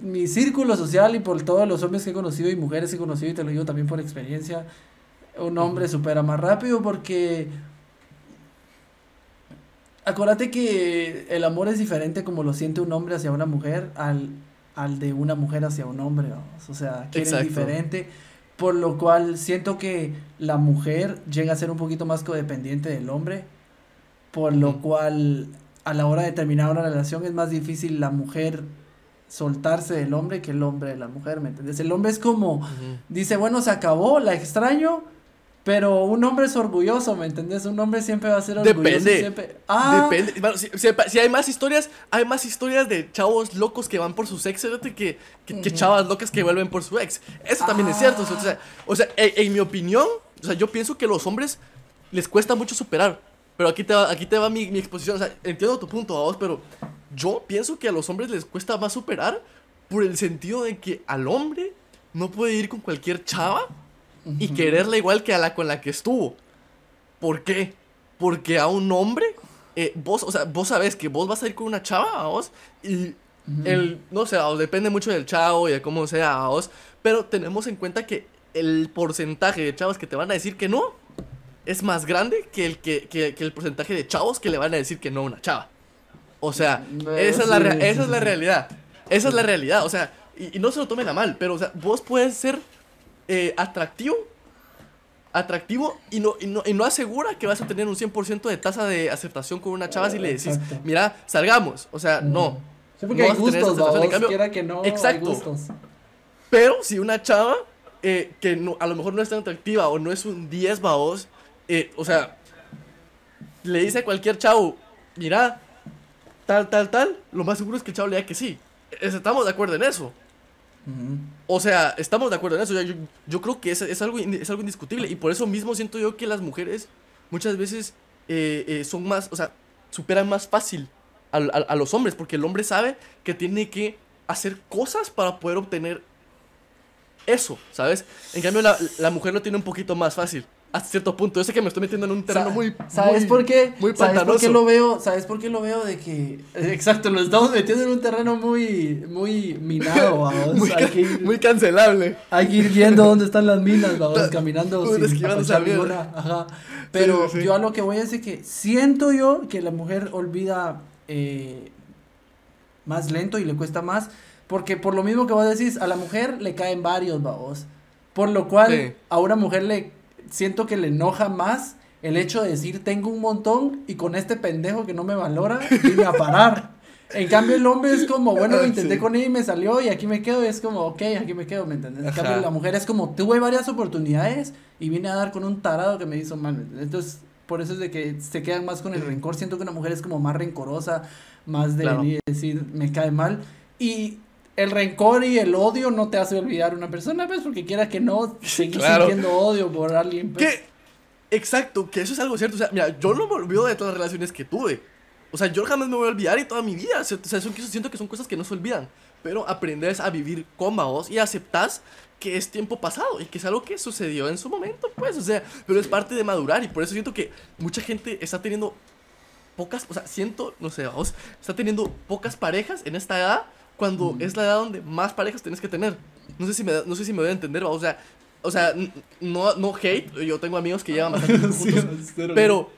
mi círculo social y por todos los hombres que he conocido y mujeres que he conocido y te lo digo también por experiencia, un hombre supera más rápido porque acuérdate que el amor es diferente como lo siente un hombre hacia una mujer al, al de una mujer hacia un hombre, o sea, que es diferente, por lo cual siento que la mujer llega a ser un poquito más codependiente del hombre, por lo cual a la hora de terminar una relación es más difícil la mujer soltarse del hombre que el hombre de la mujer, ¿me entiendes? El hombre es como, dice, bueno, se acabó, la extraño, Pero un hombre es orgulloso, ¿me entendés? Un hombre siempre va a ser orgulloso. Depende. Siempre... Ah, Depende. Bueno, si, si- si hay más historias, hay más historias de chavos locos que van por sus ex que, que, que chavas locas que vuelven por su ex. Eso también es cierto. O sea, o sea en, en mi opinión, o sea, yo pienso que los hombres les cuesta mucho superar. Pero aquí te va, aquí te va mi, mi exposición. O sea, entiendo tu punto, vos, pero yo pienso que a los hombres les cuesta más superar por el sentido de que al hombre no puede ir con cualquier chava y quererla igual que a la con la que estuvo. ¿Por qué? Porque a un hombre, eh, vos, o sea, vos sabés que vos vas a ir con una chava, vos, y el, no sé, vos, depende mucho del chavo y de cómo sea, a vos, pero tenemos en cuenta que el porcentaje de chavos que te van a decir que no es más grande que el, que, que- que el porcentaje de chavos que le van a decir que no a una chava. O sea, esa es la, sí, rea- sí, esa es la realidad. Esa es la realidad. O sea, y, y no se lo tomen a mal, pero o sea, vos puedes ser eh, atractivo, atractivo y no, y, no, y no asegura que vas a tener un 100% de tasa de aceptación con una chava si le decís, Exacto. mira, salgamos. O sea, no. Porque no hay gustos. En cambio, que no, hay exacto. gustos. Pero si una chava eh, que no, a lo mejor no es tan atractiva o no es un 10 babos, eh, o sea, le dice a cualquier chavo, mira, tal, tal, tal, lo más seguro es que el chavo le diga que sí. Es- Estamos de acuerdo en eso. O sea, estamos de acuerdo en eso. Yo, yo- yo creo que es, es algo, es algo indiscutible. Y por eso mismo siento yo que las mujeres muchas veces eh, eh, son más, o sea, superan más fácil a, los hombres. Porque el hombre sabe que tiene que hacer cosas para poder obtener eso, ¿sabes? En cambio, la, la mujer lo tiene un poquito más fácil. Hasta cierto punto. Yo sé que me estoy metiendo en un terreno muy. ¿Sabes muy- por qué? Muy ¿Sabes por qué lo veo? ¿Sabes por qué lo veo de que exacto, lo estamos metiendo en un terreno muy muy minado, vamos. Muy, hay, ca- que ir, muy cancelable. hay que ir viendo dónde están las minas, vamos, caminando sin ninguna. Ajá. Pero sí, sí. yo a lo que voy es de que siento yo que la mujer olvida eh, más lento y le cuesta más porque por lo mismo que vos decís, a la mujer le caen varios, vamos. Por lo cual Sí. a una mujer le siento que le enoja más el hecho de decir tengo un montón y con este pendejo que no me valora, vine a parar. En cambio el hombre es como, bueno, lo intenté Sí. con ella y me salió y aquí me quedo y es como, ok, aquí me quedo, ¿me entiendes? En cambio la mujer es como, tuve varias oportunidades y vine a dar con un tarado que me hizo mal. Entonces, por eso es de que se quedan más con el rencor. Siento que una mujer es como más rencorosa, más de Claro. venir y decir, me cae mal. Y el rencor y el odio no te hace olvidar a una persona, pues, porque quiera que no, seguir Claro. sintiendo odio por alguien. pues. Que, exacto, que eso es algo cierto. O sea, mira, yo no me olvido de todas las relaciones que tuve. O sea, yo jamás me voy a olvidar y toda mi vida. O sea, son, siento que son cosas que no se olvidan. Pero aprendes a vivir con vos y aceptas que es tiempo pasado y que es algo que sucedió en su momento, pues. O sea, pero es parte de madurar y por eso siento que mucha gente está teniendo pocas, o sea, siento, no sé, vos, está teniendo pocas parejas en esta edad cuando es la edad donde más parejas tienes que tener. No sé si me, no sé si me voy a entender, ¿va? o sea, o sea, no, no hate, yo tengo amigos que llevan bastante tiempo Sí, juntos, cero. pero,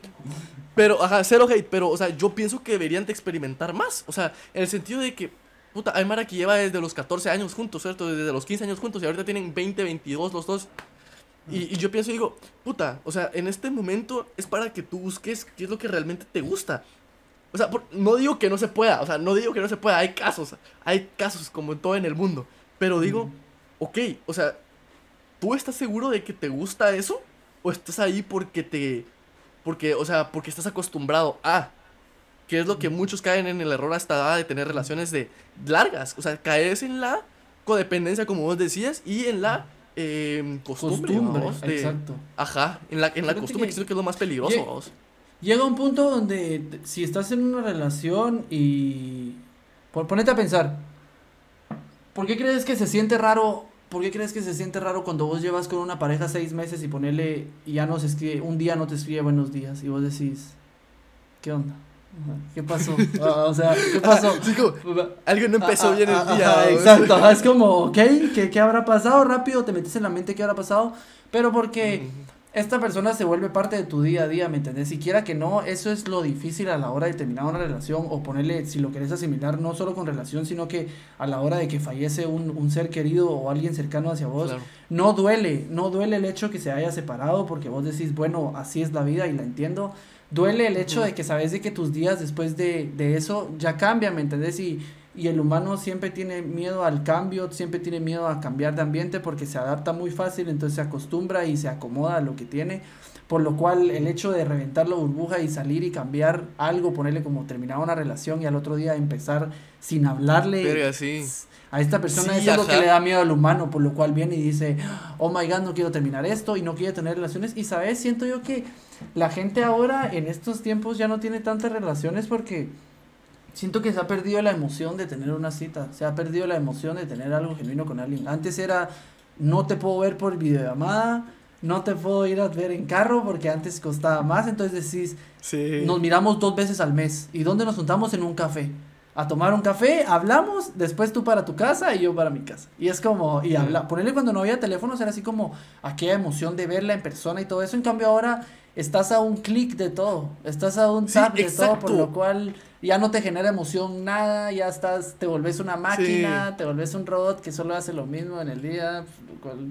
pero, ajá, cero hate, pero, o sea, yo pienso que deberían de experimentar más, o sea, en el sentido de que, puta, hay Mara que lleva desde los 14 años juntos, ¿cierto? Desde los 15 años juntos y ahorita tienen 20, 22 los dos. Y, y yo pienso y digo, puta, o sea, en este momento es para que tú busques qué es lo que realmente te gusta. O sea, por- no digo que no se pueda, o sea, no digo que no se pueda, hay casos, hay casos como en todo en el mundo. Pero digo, ok, o sea, ¿tú estás seguro de que te gusta eso? ¿O estás ahí porque te... Porque, o sea, porque estás acostumbrado a... Que es lo que muchos caen en el error hasta edad de tener relaciones de largas. O sea, caes en la codependencia, como vos decías, y en la eh, costumbre. Costumbre, vamos, de- exacto. Ajá, en la, en la costumbre, que- que es lo más peligroso. Llega un punto donde si estás en una relación y por, ponete a pensar, ¿por qué crees que se siente raro? ¿Por qué crees que se siente raro cuando vos llevas con una pareja seis meses y ponerle y ya no se escribe, un día no te escribe buenos días y vos decís, ¿qué onda? ¿Qué pasó? Ah, o sea, ¿qué pasó? Sí, como, algo no empezó Ah, bien el ah, día. exacto, es como, ok, ¿qué, ¿qué habrá pasado? Rápido te metes en la mente qué habrá pasado, pero porque esta persona se vuelve parte de tu día a día, ¿me entendés? Siquiera que no, eso es lo difícil a la hora de terminar una relación o ponerle, si lo querés asimilar, no solo con relación, sino que a la hora de que fallece un, un ser querido o alguien cercano hacia vos, Claro. no duele, no duele el hecho que se haya separado porque vos decís, bueno, así es la vida y la entiendo. Duele el hecho de que sabes de que tus días después de, de eso ya cambian, ¿me entendés? Y, y el humano siempre tiene miedo al cambio, siempre tiene miedo a cambiar de ambiente porque se adapta muy fácil, entonces se acostumbra y se acomoda a lo que tiene, por lo cual el hecho de reventar la burbuja y salir y cambiar algo, ponerle como terminar una relación y al otro día empezar sin hablarle a esta persona es algo que le da miedo al humano, por lo cual viene y dice, oh my god, no quiero terminar esto y no quiero tener relaciones y sabes, siento yo que la gente ahora en estos tiempos ya no tiene tantas relaciones porque siento que se ha perdido la emoción de tener una cita, se ha perdido la emoción de tener algo genuino con alguien. Antes era, no te puedo ver por videollamada, no te puedo ir a ver en carro porque antes costaba más, entonces decís, nos miramos dos veces al mes. ¿Y dónde nos juntamos? En un café. A tomar un café, hablamos, después tú para tu casa y yo para mi casa. Y es como, y habla, ponerle cuando no había teléfonos era así como aquella emoción de verla en persona y todo eso. En cambio ahora estás a un clic de todo, estás a un tap de todo, por lo cual ya no te genera emoción nada, ya estás, te volvés una máquina, te volvés un robot que solo hace lo mismo en el día.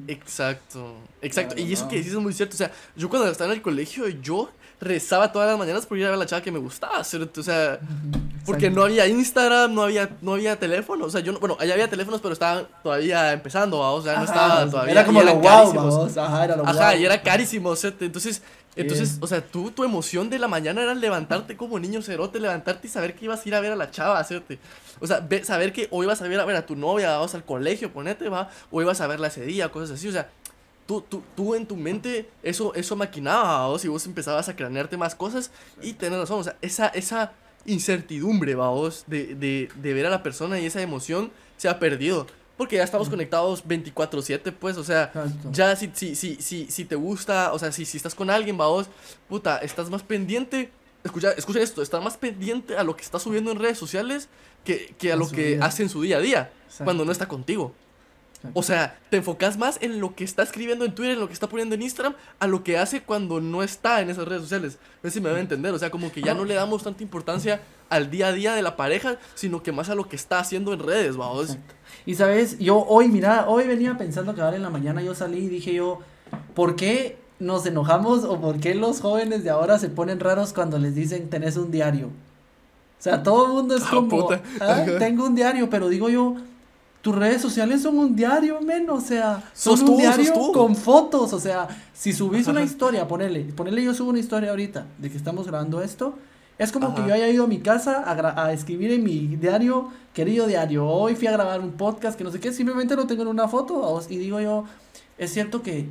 Exacto, exacto. y eso que dices es muy cierto. O sea, yo cuando estaba en el colegio, yo rezaba todas las mañanas por ir a ver a la chava que me gustaba, ¿cierto? O sea, porque no había Instagram, no había, no había teléfono. O sea, yo no, bueno, allá había teléfonos, pero estaban todavía empezando, o sea, no estaba todavía. Era como lo wow, Ajá, era lo Ajá, y era carísimo, ¿cierto? Entonces, entonces, o sea, tú, tu emoción de la mañana era levantarte como niño cerote, levantarte y saber que ibas a ir a ver a la chava, ¿cierto? O sea, saber que o ibas a ver a, ver a tu novia, vas al colegio, ponete, va, o ibas a verla ese día, cosas así, o sea, tú, tú, tú en tu mente eso, eso maquinaba, o si vos empezabas a cranearte más cosas y tenés razón, o sea, esa, esa incertidumbre, va, vos, de, de, de ver a la persona y esa emoción se ha perdido. Porque ya estamos conectados 24/7, pues, o sea, ya si, si, si, si, si te gusta, o sea, si, si estás con alguien, va vos, puta, estás más pendiente, escucha, escucha esto, estás más pendiente a lo que está subiendo en redes sociales que, que a lo que hace en su día a día, cuando no está contigo. O sea, te enfocas más en lo que está escribiendo en Twitter, en lo que está poniendo en Instagram, a lo que hace cuando no está en esas redes sociales. No sé si me a entender. O sea, como que ya no le damos tanta importancia al día a día de la pareja, sino que más a lo que está haciendo en redes, vamos. Y sabes, yo hoy, mira, hoy venía pensando que ahora en la mañana yo salí y dije yo, ¿por qué nos enojamos o por qué los jóvenes de ahora se ponen raros cuando les dicen tenés un diario? O sea, todo el mundo es ah, como, ah, tengo un diario, pero digo yo, tus redes sociales son un diario, men, o sea, son un diario con fotos, o sea, si subís una historia, ponele, ponele yo subo una historia ahorita de que estamos grabando esto, es como que yo haya ido a mi casa a, a, escribir en mi diario, querido diario, hoy fui a grabar un podcast que no sé qué, simplemente lo tengo en una foto y digo yo, es cierto que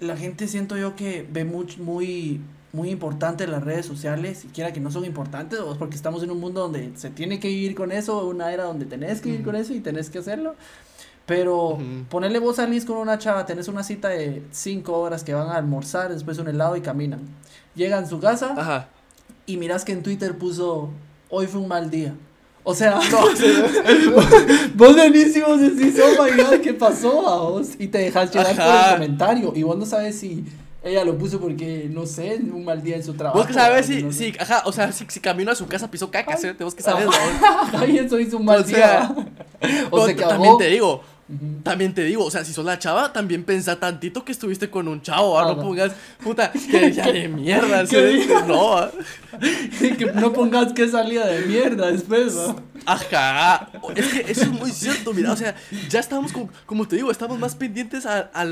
la gente siento yo que ve muy, muy, muy importante las redes sociales, siquiera que no son importantes, o es porque estamos en un mundo donde se tiene que vivir con eso, una era donde tenés que vivir con eso y tenés que hacerlo. Pero ponerle vos salís con una chava, tenés una cita de cinco horas que van a almorzar, después un helado y caminan. Llegan a su casa, Ajá y miras que en Twitter puso, hoy fue un mal día. O sea, no, vos venís y vos decís, oh my god, ¿qué pasó a vos? Y te dejas llevar por el comentario. Y vos no sabes si ella lo puso porque, no sé, un mal día en su trabajo. Vos que sabes si, si, ajá, o sea, si, si camino a su casa pisó caca, ¿sí? Vos que sabes, Ay, eso hizo un mal día. o sea, también te digo, también te digo, o sea, si sos la chava, también pensa tantito que estuviste con un chavo, ¿ah? no pongas, puta, que ya de mierda, no, ¿ah? que no pongas que salía de mierda después, ¿no? Ajá, es que eso es muy cierto, mira, o sea, ya estamos, como, como te digo, estamos más pendientes a, a,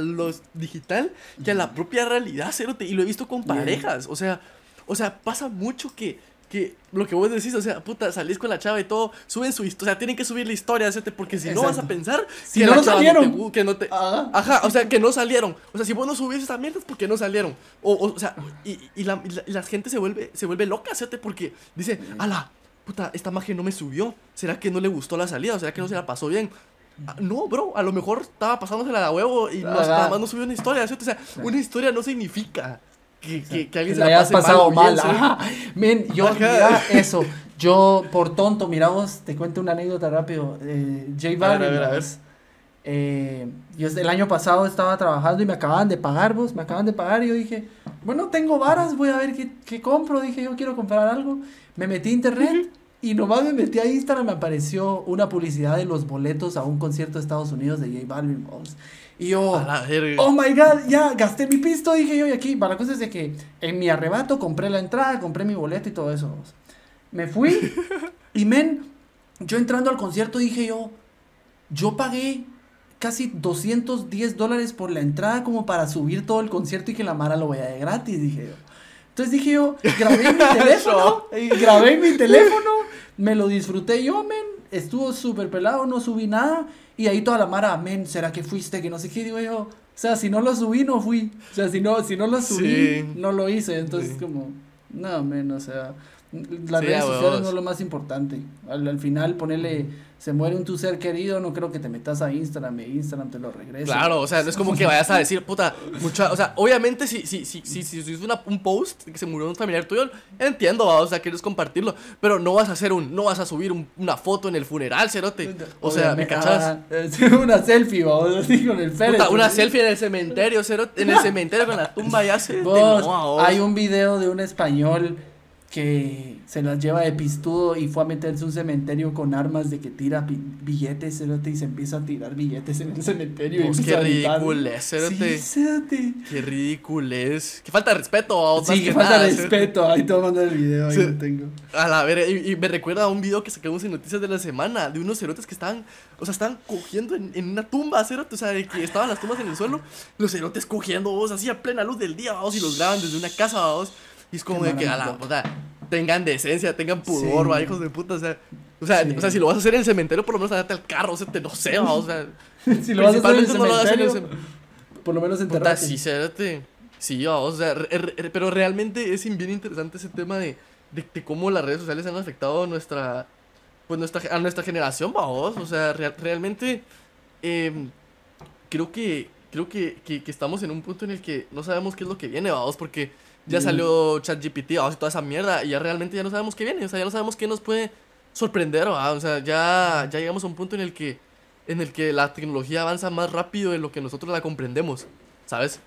lo digital que a la propia realidad, cerote, y lo he visto con parejas, o sea, o sea, pasa mucho que que lo que vos decís, o sea, puta, salís con la chava y todo, suben su historia, o sea, tienen que subir la historia, porque si no vas a pensar si que no, salieron. que no te, ajá, o sea, que no salieron. O sea, si vos no subís esa mierda es porque no salieron. O, o, sea, y, y, la, la, gente se vuelve, se vuelve loca, ¿cierto? Porque dice, ala, puta, esta magia no me subió. ¿Será que no le gustó la salida? ¿O será que no se la pasó bien? Ah, no, bro, a lo mejor estaba pasándosela de huevo y no, nada más no subió una historia, ¿cierto? O sea, una historia no significa que, que, que alguien se la, haya pasado mal. Men, yo, mira eso. Yo, por tonto, mira vos, te cuento una anécdota rápido. Eh, J Balvin. A ver, eh, yo el año pasado estaba trabajando y me acababan de pagar, vos, me acaban de pagar y yo dije, bueno, tengo varas, voy a ver qué, qué compro. Dije, yo quiero comprar algo. Me metí a internet y nomás me metí a Instagram, me apareció una publicidad de los boletos a un concierto de Estados Unidos de J Balvin. Y yo, oh my god, ya gasté mi pisto, dije yo, y aquí, para la cosa es de que en mi arrebato compré la entrada, compré mi boleto y todo eso. Me fui Y men, yo entrando al concierto dije yo, yo pagué casi 210 dólares por la entrada como para subir todo el concierto y que la Mara lo vea de gratis, dije yo. Entonces dije yo, grabé mi teléfono, grabé mi teléfono, me lo disfruté yo, men, estuvo súper pelado, no subí nada. Y ahí toda la Mara, men, ¿será que fuiste? Que no sé qué, digo yo. O sea, si no lo subí, no fui. O sea, si no, si no lo subí, no lo hice. Entonces, como, no, men, o sea, las redes sociales no es lo más importante. Al, al final, ponerle se muere un tu ser querido, no creo que te metas a Instagram e Instagram te lo regrese. Claro, o sea, no es como que vayas a decir, puta, mucha, o sea, obviamente si si si si si, si una, un post que se murió un familiar tuyo, entiendo, o sea, quieres compartirlo, pero no vas a hacer un no vas a subir una foto en el funeral, cerote. O sea, ¿me cachas? una selfie, vamos, así con el Pérez. una selfie en el cementerio, cerote, en el cementerio con la tumba ya se no, Hay un video de un español que se las lleva de pistudo y fue a meterse un cementerio con armas de que tira billetes, y se empieza a tirar billetes en el cementerio. Pues qué ridículo es, sí, Qué ridículo es. Que falta de respeto. Sí, que, falta de respeto. Ahí todo manda el video, ahí lo tengo. A la ver, y, me recuerda a un video que sacamos en Noticias de la Semana de unos cerotes que estaban, o sea, estaban cogiendo en, en una tumba, cerote, o sea, de que estaban las tumbas en el suelo, los cerotes cogiendo, vos, así a plena luz del día, vamos, y los graban desde una casa, vamos. Y es como de que, a la, sea, tengan decencia, tengan pudor, va, hijos de puta, o sea. O sea, o sea, si lo vas a hacer en el cementerio, por lo menos andate al carro, o sea, te no sé, o sea. si lo vas a hacer en el cementerio, no por lo menos enterrate. Puta, sí, cérate. Sí, o sea, pero realmente es bien interesante ese tema de, de, cómo las redes sociales han afectado a nuestra, pues nuestra, a nuestra generación, vamos. O sea, realmente em, creo que creo que, que, que, estamos en un punto en el que no sabemos qué es lo que viene, vamos, porque ya salió ChatGPT, y toda esa mierda, y ya realmente ya no sabemos qué viene, o sea, ya no sabemos qué nos puede sorprender, o sea, ya, ya llegamos a un punto en el que en el que la tecnología avanza más rápido de lo que nosotros la comprendemos, ¿sabes?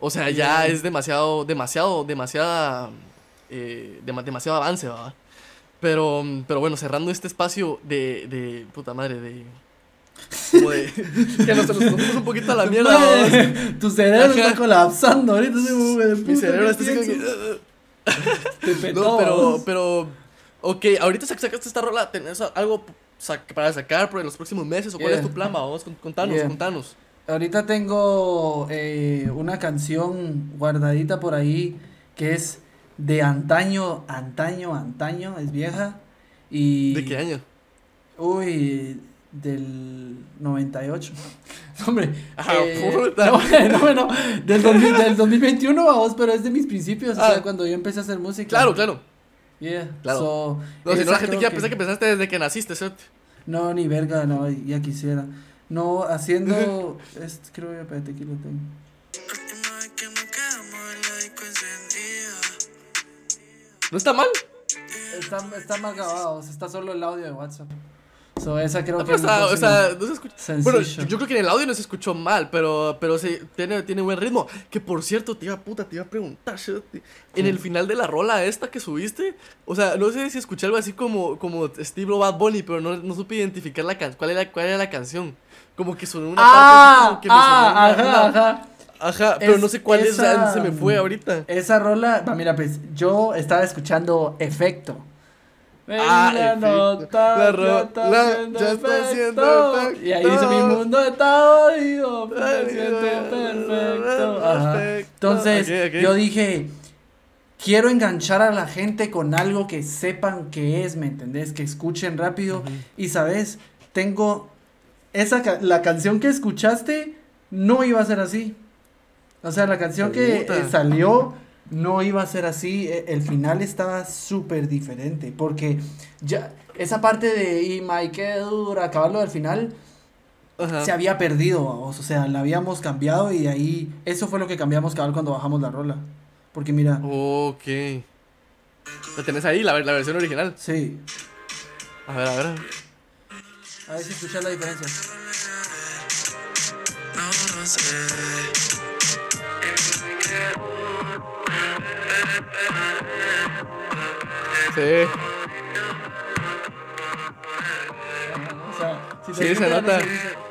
O sea, ya es demasiado, demasiado, demasiada, eh, demasiado avance, ¿verdad? Pero, pero bueno, cerrando este espacio de, de puta madre, de como de, que nos, nos pusimos un poquito a la mierda. tu cerebro está colapsando ahorita. Mi cerebro está así que. no, pero, pero. Ok, ahorita sacaste esta rola. ¿Tenés algo para sacar por los próximos meses? ¿O cuál es tu plan? Vamos, contanos, contanos. Ahorita tengo eh, una canción guardadita por ahí que es de antaño, antaño, antaño, es vieja. Y... ¿De qué año? Uy, del 98. Hombre, ah, eh, puta. No, bueno, del, del 2021 vamos, pero es de mis principios, o sea, ah. cuando yo empecé a hacer música. Claro, claro. Yeah. Claro. no, si no la gente quiere pensar que empezaste desde que naciste, ¿cierto? No, ni verga, no, ya quisiera. No, haciendo. es, creo que espérate, aquí lo tengo. ¿No está mal? Está, está mal grabado, está solo el audio de WhatsApp. So, esa creo que o sea, no se escucha. Bueno, yo creo que en el audio no se escuchó mal, pero, pero sí, tiene, tiene buen ritmo. Que por cierto, te iba, puta, te iba a preguntar, en el final de la rola esta que subiste, o sea, no sé si escuché algo así como, como Steve o Bad Bunny, pero no, no supe identificar la cuál era cuál era la canción. Como que sonó una ah, parte como que me ah, ajá, ajá. Ajá, pero no sé cuál es, se me fue ahorita. Esa rola, mira, pues yo estaba escuchando Efecto. Ah, la nota, la rota ya está haciendo Y ahí dice, mi mundo está oído, me siento perfecto. Entonces, yo dije, quiero enganchar a la gente con algo que sepan que es, ¿me entendés? Que escuchen rápido. Y, ¿sabes? Tengo, esa, la canción que escuchaste no iba a ser así. O sea, la canción que eh, salió no iba a ser así, e, el final estaba súper diferente, porque ya esa parte de y Mike qué dura, acabarlo del final, se había perdido, o sea, la habíamos cambiado y ahí, eso fue lo que cambiamos cabal cuando bajamos la rola, porque mira. Ok. ¿La tenés ahí, la, la versión original? Sí. A ver, a ver. A ver si escuchas la diferencia. Sí. O sea, si te sí, se nota.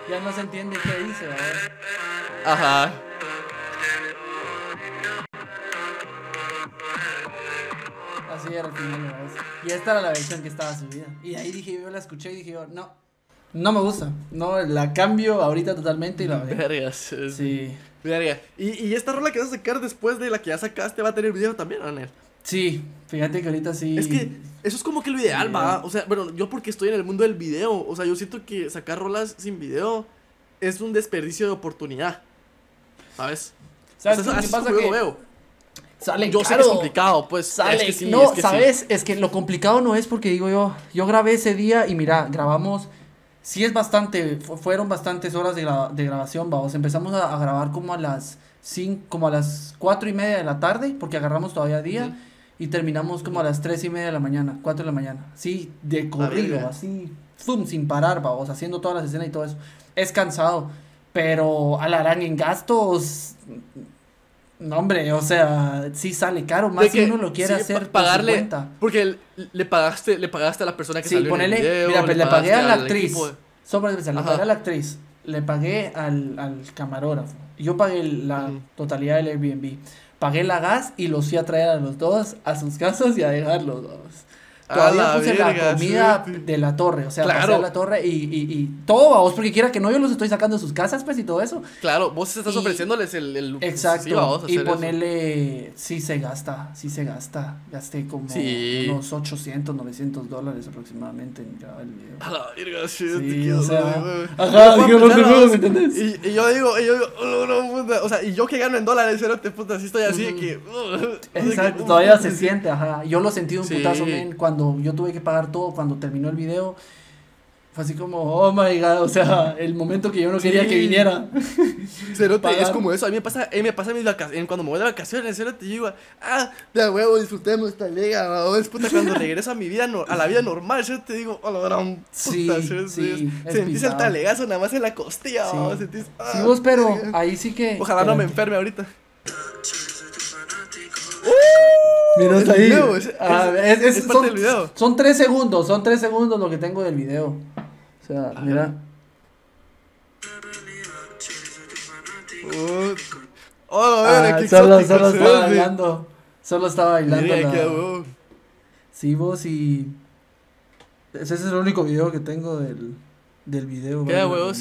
ya no se entiende qué dice, ¿verdad? Ajá. Así Sí, era el final voz. Y esta era la versión que estaba subida. Y ahí dije, yo la escuché y dije yo, no, no me gusta. No, la cambio ahorita totalmente y la veo. Vergas. Sí. Verga. ¿Y, y esta rola que vas a sacar después de la que ya sacaste va a tener video también, Anel. Sí, fíjate que ahorita sí. Es que eso es como que lo ideal, Sí. va. O sea, bueno, yo porque estoy en el mundo del video. O sea, yo siento que sacar rolas sin video es un desperdicio de oportunidad. ¿Sabes? ¿Sabes O sea, qué pasa? yo Que veo. sale Yo sé que es complicado, pues. Sale, es que sí, no, es que sí. ¿sabes? Es que lo complicado no es porque digo yo, yo grabé ese día y mira, grabamos, sí es bastante, fu- fueron bastantes horas de, gra- de grabación, vamos, empezamos a, a grabar como a las cinco, como a las cuatro y media de la tarde, porque agarramos todavía día, Ujú. Y terminamos como a las tres y media de la mañana, cuatro de la mañana, sí, de corrido, así, zoom, sin parar, vamos, haciendo todas las escenas y todo eso, es cansado, pero a la harán en gastos... No, hombre, o sea, sí sale caro, más De si que- uno lo quiere sí, hacer pa- por su pagarle cuenta. porque le pagaste le pagaste a la persona que Sí, salió ponele, en el video mira, pues le pagué a la actriz. de- Sobre especial, le pagué a la actriz, le pagué al, al camarógrafo. Yo pagué la Ujú. totalidad del Airbnb. Pagué la gas y los fui a traer a los dos a sus casas y a dejarlos. vamos. A Todavía la puse la comida sí. de la torre, o sea, pasé Claro. a la torre y, y, y todo, vamos, porque quiera que no, yo los estoy sacando de sus casas, pues, y todo eso. Claro, vos estás Y- ofreciéndoles el, el Exacto. sí, vamos a y hacer ponerle, sí se gasta, sí se gasta. Gasté como unos 800, 900 dólares aproximadamente en grabar el video. A la verga, sí, Sí, te quiero, o sea, ajá, no ¿me entendés? Y, y yo digo, y yo digo, oh, no, puta, o sea, y yo que gano en dólares, pero te puta, así estoy así de Ujú. que. uh, Exacto, de que, todavía se siente, ajá. Yo lo sentí un putazo, men, cuando yo tuve que pagar todo, cuando terminó el video. Fue así como, oh my god, o sea, el momento que yo no quería Sí. que viniera. Cerote, es Pagar. como eso, a mí me pasa, a mí me pasa mis vacaciones, cuando me voy de vacaciones, cerote, yo digo, ah, de huevo, disfrutemos esta liga, es puta, cuando regreso a mi vida, no- a la vida normal, yo te digo, a la gran puta, Sí, cerote, sí, es sentís el talegazo nada más en la costilla, Sí. sentís, ah, Sí, vos, pero ahí sí que. Ojalá no me enferme ahorita. Mira, ahí. video, es- Ah, es- es- parte son, del video. son tres segundos, son tres segundos lo que tengo del video. O sea, Ajá. mira. Uh, Oh, Ah, qué solo, solo estaba bailando. Solo estaba bailando. Mira, la-. Sí, vos y. Ese es el único video que tengo del, del video. Qué huevo.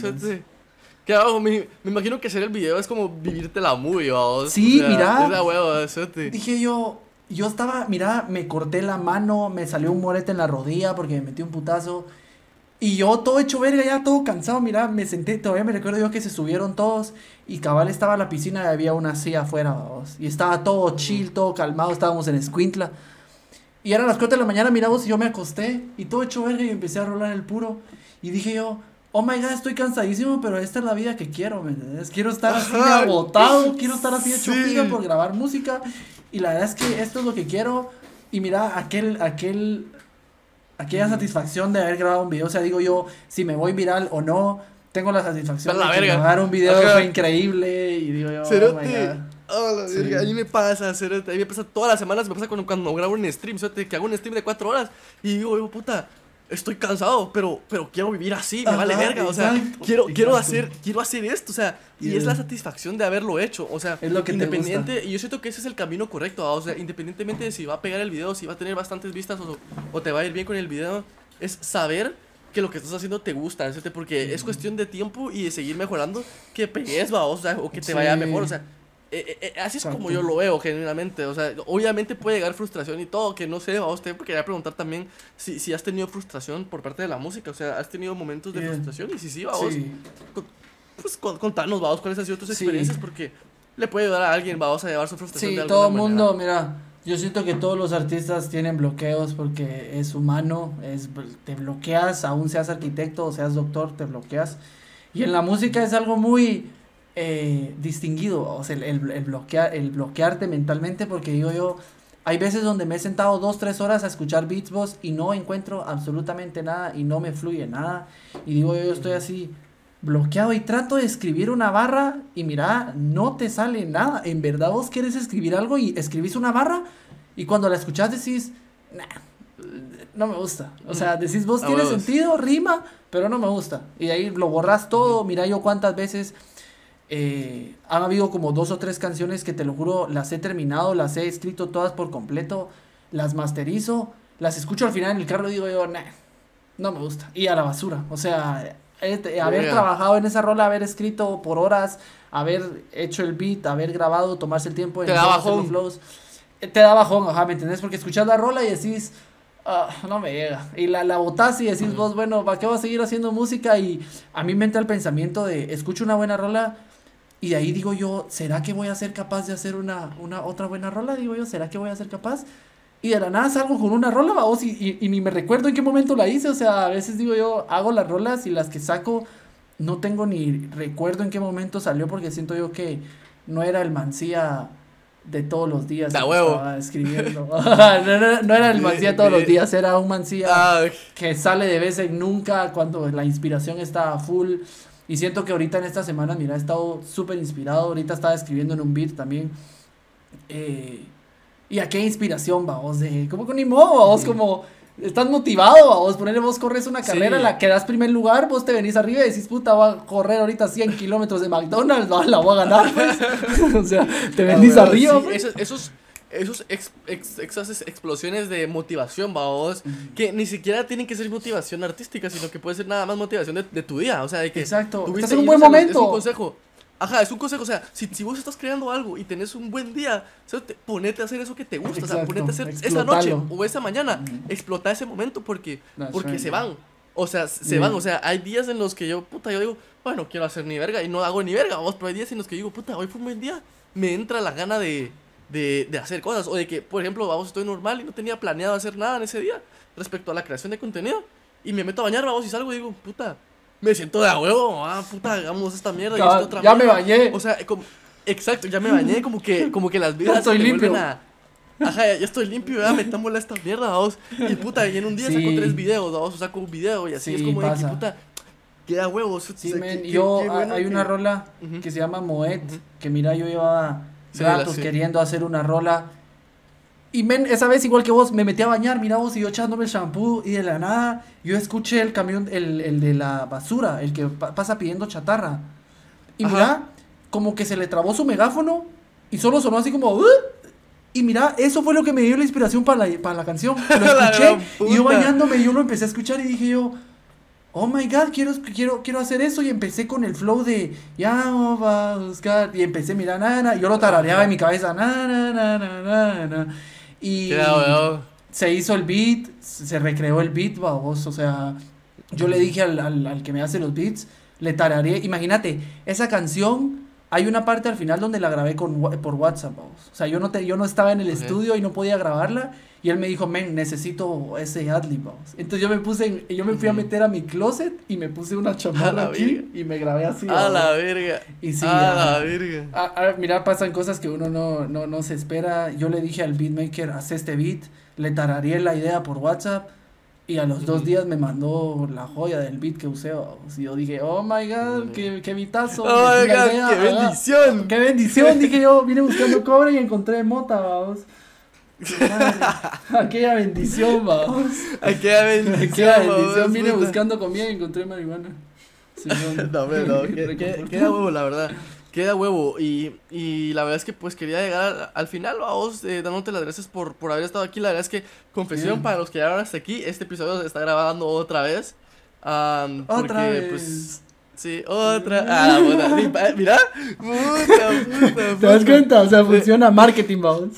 Qué huevo, me, me imagino que hacer el video es como vivirte la movie, vamos. Sí, mira. Es de huevo. Dije yo, yo estaba, mira, me corté la mano, me salió un morete en la rodilla porque me metí un putazo. Y yo todo hecho verga, ya todo cansado, mira, me senté, todavía me recuerdo yo que se subieron todos y cabal estaba la piscina y había una silla afuera, vamos, y estaba todo chill, todo calmado, estábamos en Escuintla. Y eran las 4 de la mañana, mira vos, y yo me acosté y todo hecho verga y empecé a rolar el puro. Y dije yo, oh my god, estoy cansadísimo, pero esta es la vida que quiero, ¿me entiendes? Quiero estar así agotado, quiero estar así de Sí. por grabar música. Y la verdad es que esto es lo que quiero. Y mira, aquel, aquel, aquella satisfacción de haber grabado un video. O sea, digo yo, si me voy viral o no, tengo la satisfacción de la verga. grabar un video fue increíble. Y digo yo, oh my god. Oh, la Sí. a mí me pasa, cerote. A mí me pasa todas las semanas, me pasa cuando, cuando grabo un stream, cerote, que hago un stream de cuatro horas. Y digo, yo, puta, estoy cansado, pero, pero quiero vivir así, me Ajá, vale verga. O sea, exacto, quiero, quiero, hacer, quiero hacer esto, o sea, y es la satisfacción de haberlo hecho. O sea, Es lo que te independiente, y yo siento que ese es el camino correcto, ¿va? o sea, independientemente de si va a pegar el video, si va a tener bastantes vistas o, o te va a ir bien con el video, es saber que lo que estás haciendo te gusta, ¿cierto? porque es cuestión de tiempo y de seguir mejorando que pegues, va, o sea, o que te Sí. vaya mejor, o sea, eh, eh, eh, así es como yo lo veo genuinamente, o sea, obviamente puede llegar frustración y todo, que no sé, a usted quería preguntar también si, si has tenido frustración por parte de la música, o sea, has tenido momentos de Bien. frustración y si sí, vamos, Sí. pues con- contanos, vamos, cuáles han sido tus Sí. experiencias, porque le puede ayudar a alguien, vamos a llevar su frustración Sí, de todo el mundo, mira, yo siento que todos los artistas tienen bloqueos porque es humano, es, te bloqueas, aún seas arquitecto o seas doctor, te bloqueas. Y en la música es algo muy eh, distinguido, o sea, el, el, el bloquear, el bloquearte mentalmente, porque digo yo, hay veces donde me he sentado dos, tres horas a escuchar beats boss y no encuentro absolutamente nada y no me fluye nada. Y digo yo, yo estoy así bloqueado y trato de escribir una barra y mira, no te sale nada. En verdad vos quieres escribir algo y escribís una barra y cuando la escuchás decís, nah, no me gusta. O sea, decís vos tiene sentido, rima, pero no me gusta. Y de ahí lo borras todo. Mira yo cuántas veces eh, han habido como dos o tres canciones que te lo juro, las he terminado, las he escrito todas por completo. las masterizo, las escucho al final en el carro y digo yo, nah, no me gusta. Y a la basura. O sea, este, haber trabajado en esa rola, haber escrito por horas, haber hecho el beat, haber grabado, tomarse el tiempo en Te da bajón. flows, eh, te da bajón, ajá, ¿me entendés? Porque escuchas la rola y decís, "Ah, no me llega. Y la, la botás y decís vos, bueno, ¿para qué voy a seguir haciendo música? Y a mí me entra el pensamiento de, escucho una buena rola y de ahí digo yo, ¿será que voy a ser capaz de hacer una, una otra buena rola? Digo yo, ¿será que voy a ser capaz? Y de la nada salgo con una rola, vos, y, y, y ni me recuerdo en qué momento la hice. O sea, a veces digo yo, hago las rolas y las que saco, no tengo ni recuerdo en qué momento salió porque siento yo que no era el mancía de todos los días. Da huevo. Estaba escribiendo. no, era, no era el mancía de todos los días, era un mancía Ah, que sale de vez en nunca cuando la inspiración está full. Y siento que ahorita en esta semana, mira, he estado súper inspirado. Ahorita estaba escribiendo en un beat también. Eh, y a qué inspiración, vamos. De, como que ni modo, vos, como estás motivado, vos. Ponerle vos corres una Sí. carrera, la que das primer lugar, vos te venís arriba y decís, puta, voy a correr ahorita 100 kilómetros de McDonald's, va, la voy a ganar, pues. o sea, te venís arriba, sí, pues. esos, esos, esos ex- ex- esas explosiones de motivación, vamos, que ni siquiera tienen que ser motivación artística, sino que puede ser nada más motivación de, de tu día. O sea, de que Exacto, estás en un buen momento. Es un consejo. Ajá, es un consejo. O sea, si, si vos estás creando algo y tenés un buen día, o sea, te- ponete a hacer eso que te gusta. o sea, ponete a hacer esa noche explotalo. o esa mañana. Explota ese momento porque, That's porque right. se van. O sea, se van. O sea, hay días en los que yo, puta, yo digo, bueno, quiero hacer ni verga y no hago ni verga. Vamos, pero hay días en los que digo, puta, hoy fue un buen día. Me entra la gana de, de, de hacer cosas. O de que, por ejemplo, vamos, estoy normal y no tenía planeado hacer nada en ese día respecto a la creación de contenido. Y me meto a bañar, vamos, y salgo y digo, puta, me siento de a huevo. Ah, puta, hagamos esta mierda y Cabal, esta otra ya me mierda". bañé. O sea, como, exacto, ya me bañé, como que, como que las vidas estoy se limpio. a- Ajá, ya, ya estoy limpio, ya metámosle a esta mierda, vamos. Y puta, y en un día saco Sí. tres videos, vamos, o saco un video y así Sí, es como de que puta, queda huevos. o Sí, sea, qué- qué- yo, qué ha- bueno hay una rola Ujú. que se llama Moet, Ujú. que mira, yo llevaba Sí, ratos sé. queriendo hacer una rola. Y men, esa vez igual que vos, me metí a bañar, mira vos, y yo echándome el shampoo, y de la nada, yo escuché el camión, el, el de la basura, el que pa- pasa pidiendo chatarra. Y Ajá. mira, como que se le trabó su megáfono, y solo sonó así como... "Uh", y mira, eso fue lo que me dio la inspiración para la, para la canción. Lo escuché, y yo bañándome, yo lo empecé a escuchar y dije yo, oh my god, quiero, quiero, quiero hacer eso. Y empecé con el flow de, ya vamos a buscar. Y empecé, mira, na, na, yo lo tarareaba en mi cabeza, na, na, na, na, na, na. Y se hizo el beat, se recreó el beat, vamos, o sea, yo le dije al, al, al que me hace los beats, le tarareé, imagínate, esa canción, hay una parte al final donde la grabé con, por WhatsApp, vamos, o sea, yo no, te, yo no estaba en el estudio y no podía grabarla, y él me dijo, men, necesito ese adlib, vamos, entonces yo me puse, en- yo me fui a meter a mi closet y me puse una A chamarra aquí y me grabé así, A vamos. la verga. y sí, a la verga. Ah, ah, mira, pasan cosas que uno no, no, no se espera. Yo le dije al beatmaker, haz este beat, le tarareé la idea por WhatsApp y a los dos días me mandó la joya del beat que usé. Y yo dije, oh my god, qué, qué beatazo. Oh my god, qué bendición. Qué bendición, dije yo, vine buscando cobre y encontré mota, vamos. Aquella bendición, vamos. Aquella bendición. Aquella bendición, vine buscando comida y encontré marihuana. No, que- queda huevo, la verdad. Queda huevo. Y, y la verdad es que pues quería llegar al, al final, vamos, eh, dándote las gracias por, por haber estado aquí. La verdad es que, confesión, Bien. para los que llegaron hasta aquí, este episodio se está grabando otra vez. Am, Otra porque, vez. pues. Sí, otra. Ah, puta. Mira. Puta, puta, ¿Te das puta. cuenta? O sea, funciona marketing, vamos.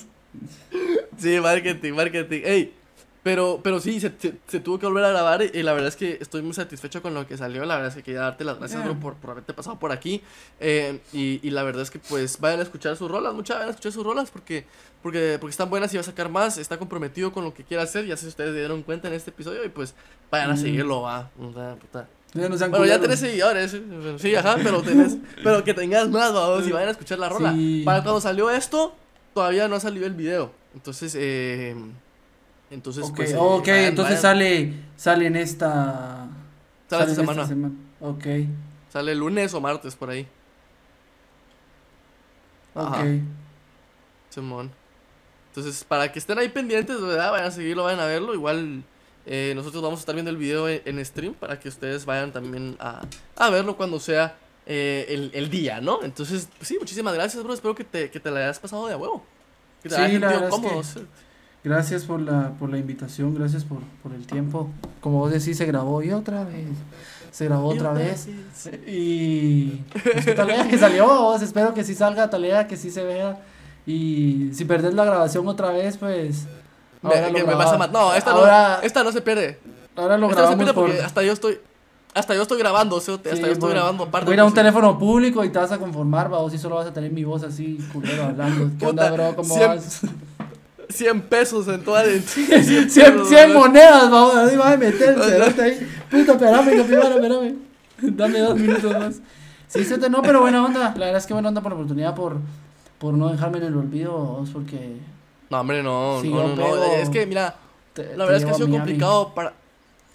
Sí, marketing, marketing. Ey, pero, pero sí, se, se, se tuvo que volver a grabar y, la verdad es que estoy muy satisfecho con lo que salió. La verdad es que quería darte las gracias, bro, por, por haberte pasado por aquí. Eh, y, y la verdad es que pues vayan a escuchar sus rolas, muchas vayan a escuchar sus rolas porque, porque, porque están buenas y va a sacar más. Está comprometido con lo que quiere hacer, ya sé si ustedes dieron cuenta en este episodio y pues vayan a Mm. seguirlo, va. Sea, puta. Ya no Bueno, ya tenés seguidores, eh, sí, ajá, pero tenés, pero que tengas más, vamos, y vayan a escuchar la rola. Sí. Para cuando salió esto, todavía no ha salido el video. Entonces, eh, entonces, Ok, pues, eh, ok, entonces sale, sale en esta... Sale en esta semana. Ok, Sale lunes o martes por ahí. ok. Ajá. Simón. Entonces, para que estén ahí pendientes, ¿verdad? Vayan a seguirlo, vayan a verlo. Igual eh, nosotros vamos a estar viendo el video en, en stream para que ustedes vayan también a, a verlo cuando sea eh, el, el día, ¿no? Entonces, pues sí, muchísimas gracias, bro. Espero que te, que te la hayas pasado de a huevo. Que te Sí, hayas sentido es cómodo. que- sí. Gracias por la, por la invitación, gracias por, por el tiempo. Como vos decís, se grabó y otra vez. Se grabó otra vez. Y pues, que talea que salió, vos espero que sí salga, talea que sí se vea. Y si perdés la grabación otra vez, pues. ahora lo me mal. No, esta, Ahora- no, esta no se pierde. Ahora lo Esta no se pierde por. porque hasta yo estoy. Hasta yo estoy grabando, cerote, hasta Sí, yo estoy bueno, grabando aparte. Voy a ir a un sí. teléfono público y te vas a conformar, va, vos y solo vas a tener mi voz así, culero, hablando. ¿Qué onda, bro? ¿Cómo vas? 100 pesos en toda la. 100, 100 monedas, vamos, así vas a meterse, ¿no? ahí. Puta, espérame, capibara, espérame. Dame dos minutos más. Sí, se te no, pero buena onda. La verdad es que buena onda por la oportunidad, por, por no dejarme en el olvido, porque No, hombre, no, Sí, no, no, no, pego. Es que, mira, te- la verdad es que ha sido complicado para.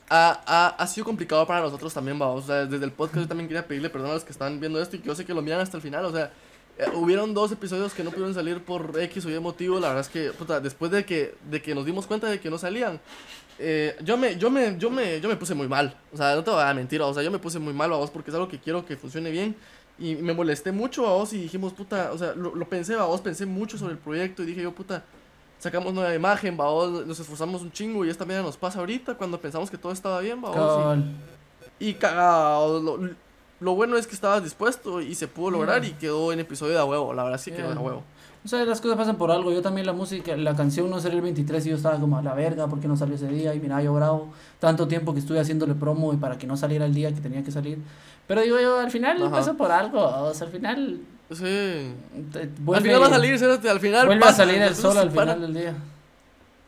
Ha, ha, ha sido complicado para nosotros también, vamos. O sea, desde el podcast yo también quería pedirle perdón a los que están viendo esto y que yo sé que lo miran hasta el final. O sea, hubieron dos episodios que no pudieron salir por X o Y motivo. La verdad es que, puta, después de que, de que nos dimos cuenta de que no salían, eh, yo, me, yo, me, yo, me, yo me puse muy mal. O sea, no te voy a mentir, o sea, yo me puse muy mal a vos porque es algo que quiero que funcione bien. Y me molesté mucho a vos y dijimos, puta, o sea, lo, lo pensé a vos, pensé mucho sobre el proyecto y dije yo, puta, sacamos nueva imagen, vos, nos esforzamos un chingo y esta mierda nos pasa ahorita cuando pensamos que todo estaba bien, va Cabal. y, y cagado. Lo, bueno es que estabas dispuesto y se pudo lograr y quedó en episodio de a huevo, la verdad sí quedó de a huevo. O sea, las cosas pasan por algo. Yo también la música, la canción no salió el 23 y yo estaba como a la verga porque no salió ese día. Y mira, yo bravo tanto tiempo que estuve haciéndole promo y para que no saliera el día que tenía que salir. Pero digo yo, al final Ajá. pasa por algo. O sea, al final. Sí. te- al final va a salir, Cerote, al final Vuelve a salir el sol al final del día.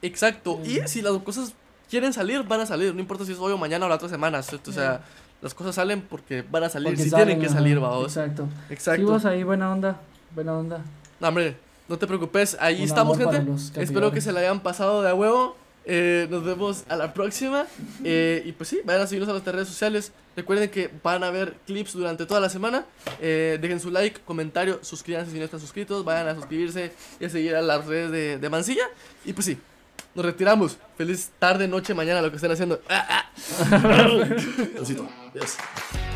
Exacto. Sí. Y si las cosas quieren salir, van a salir. No importa si es hoy o mañana o la otra semana. ¿cierto? O sea, las cosas salen porque van a salir. Si tienen que ajá, salir, vamos. Exacto. Sí, Exacto. vos ahí, buena onda. Buena onda. No, hombre, no te preocupes. Ahí Un estamos, gente. Espero que se la hayan pasado de a huevo. Eh, nos vemos a la próxima. Eh, y pues sí, vayan a seguirnos a nuestras redes sociales. Recuerden que van a ver clips durante toda la semana. Eh, dejen su like, comentario, suscríbanse si no están suscritos. Vayan a suscribirse y a seguir a las redes de, de Mancilla. Y pues sí, nos retiramos. Feliz tarde, noche, mañana, lo que estén haciendo. Ah, ah.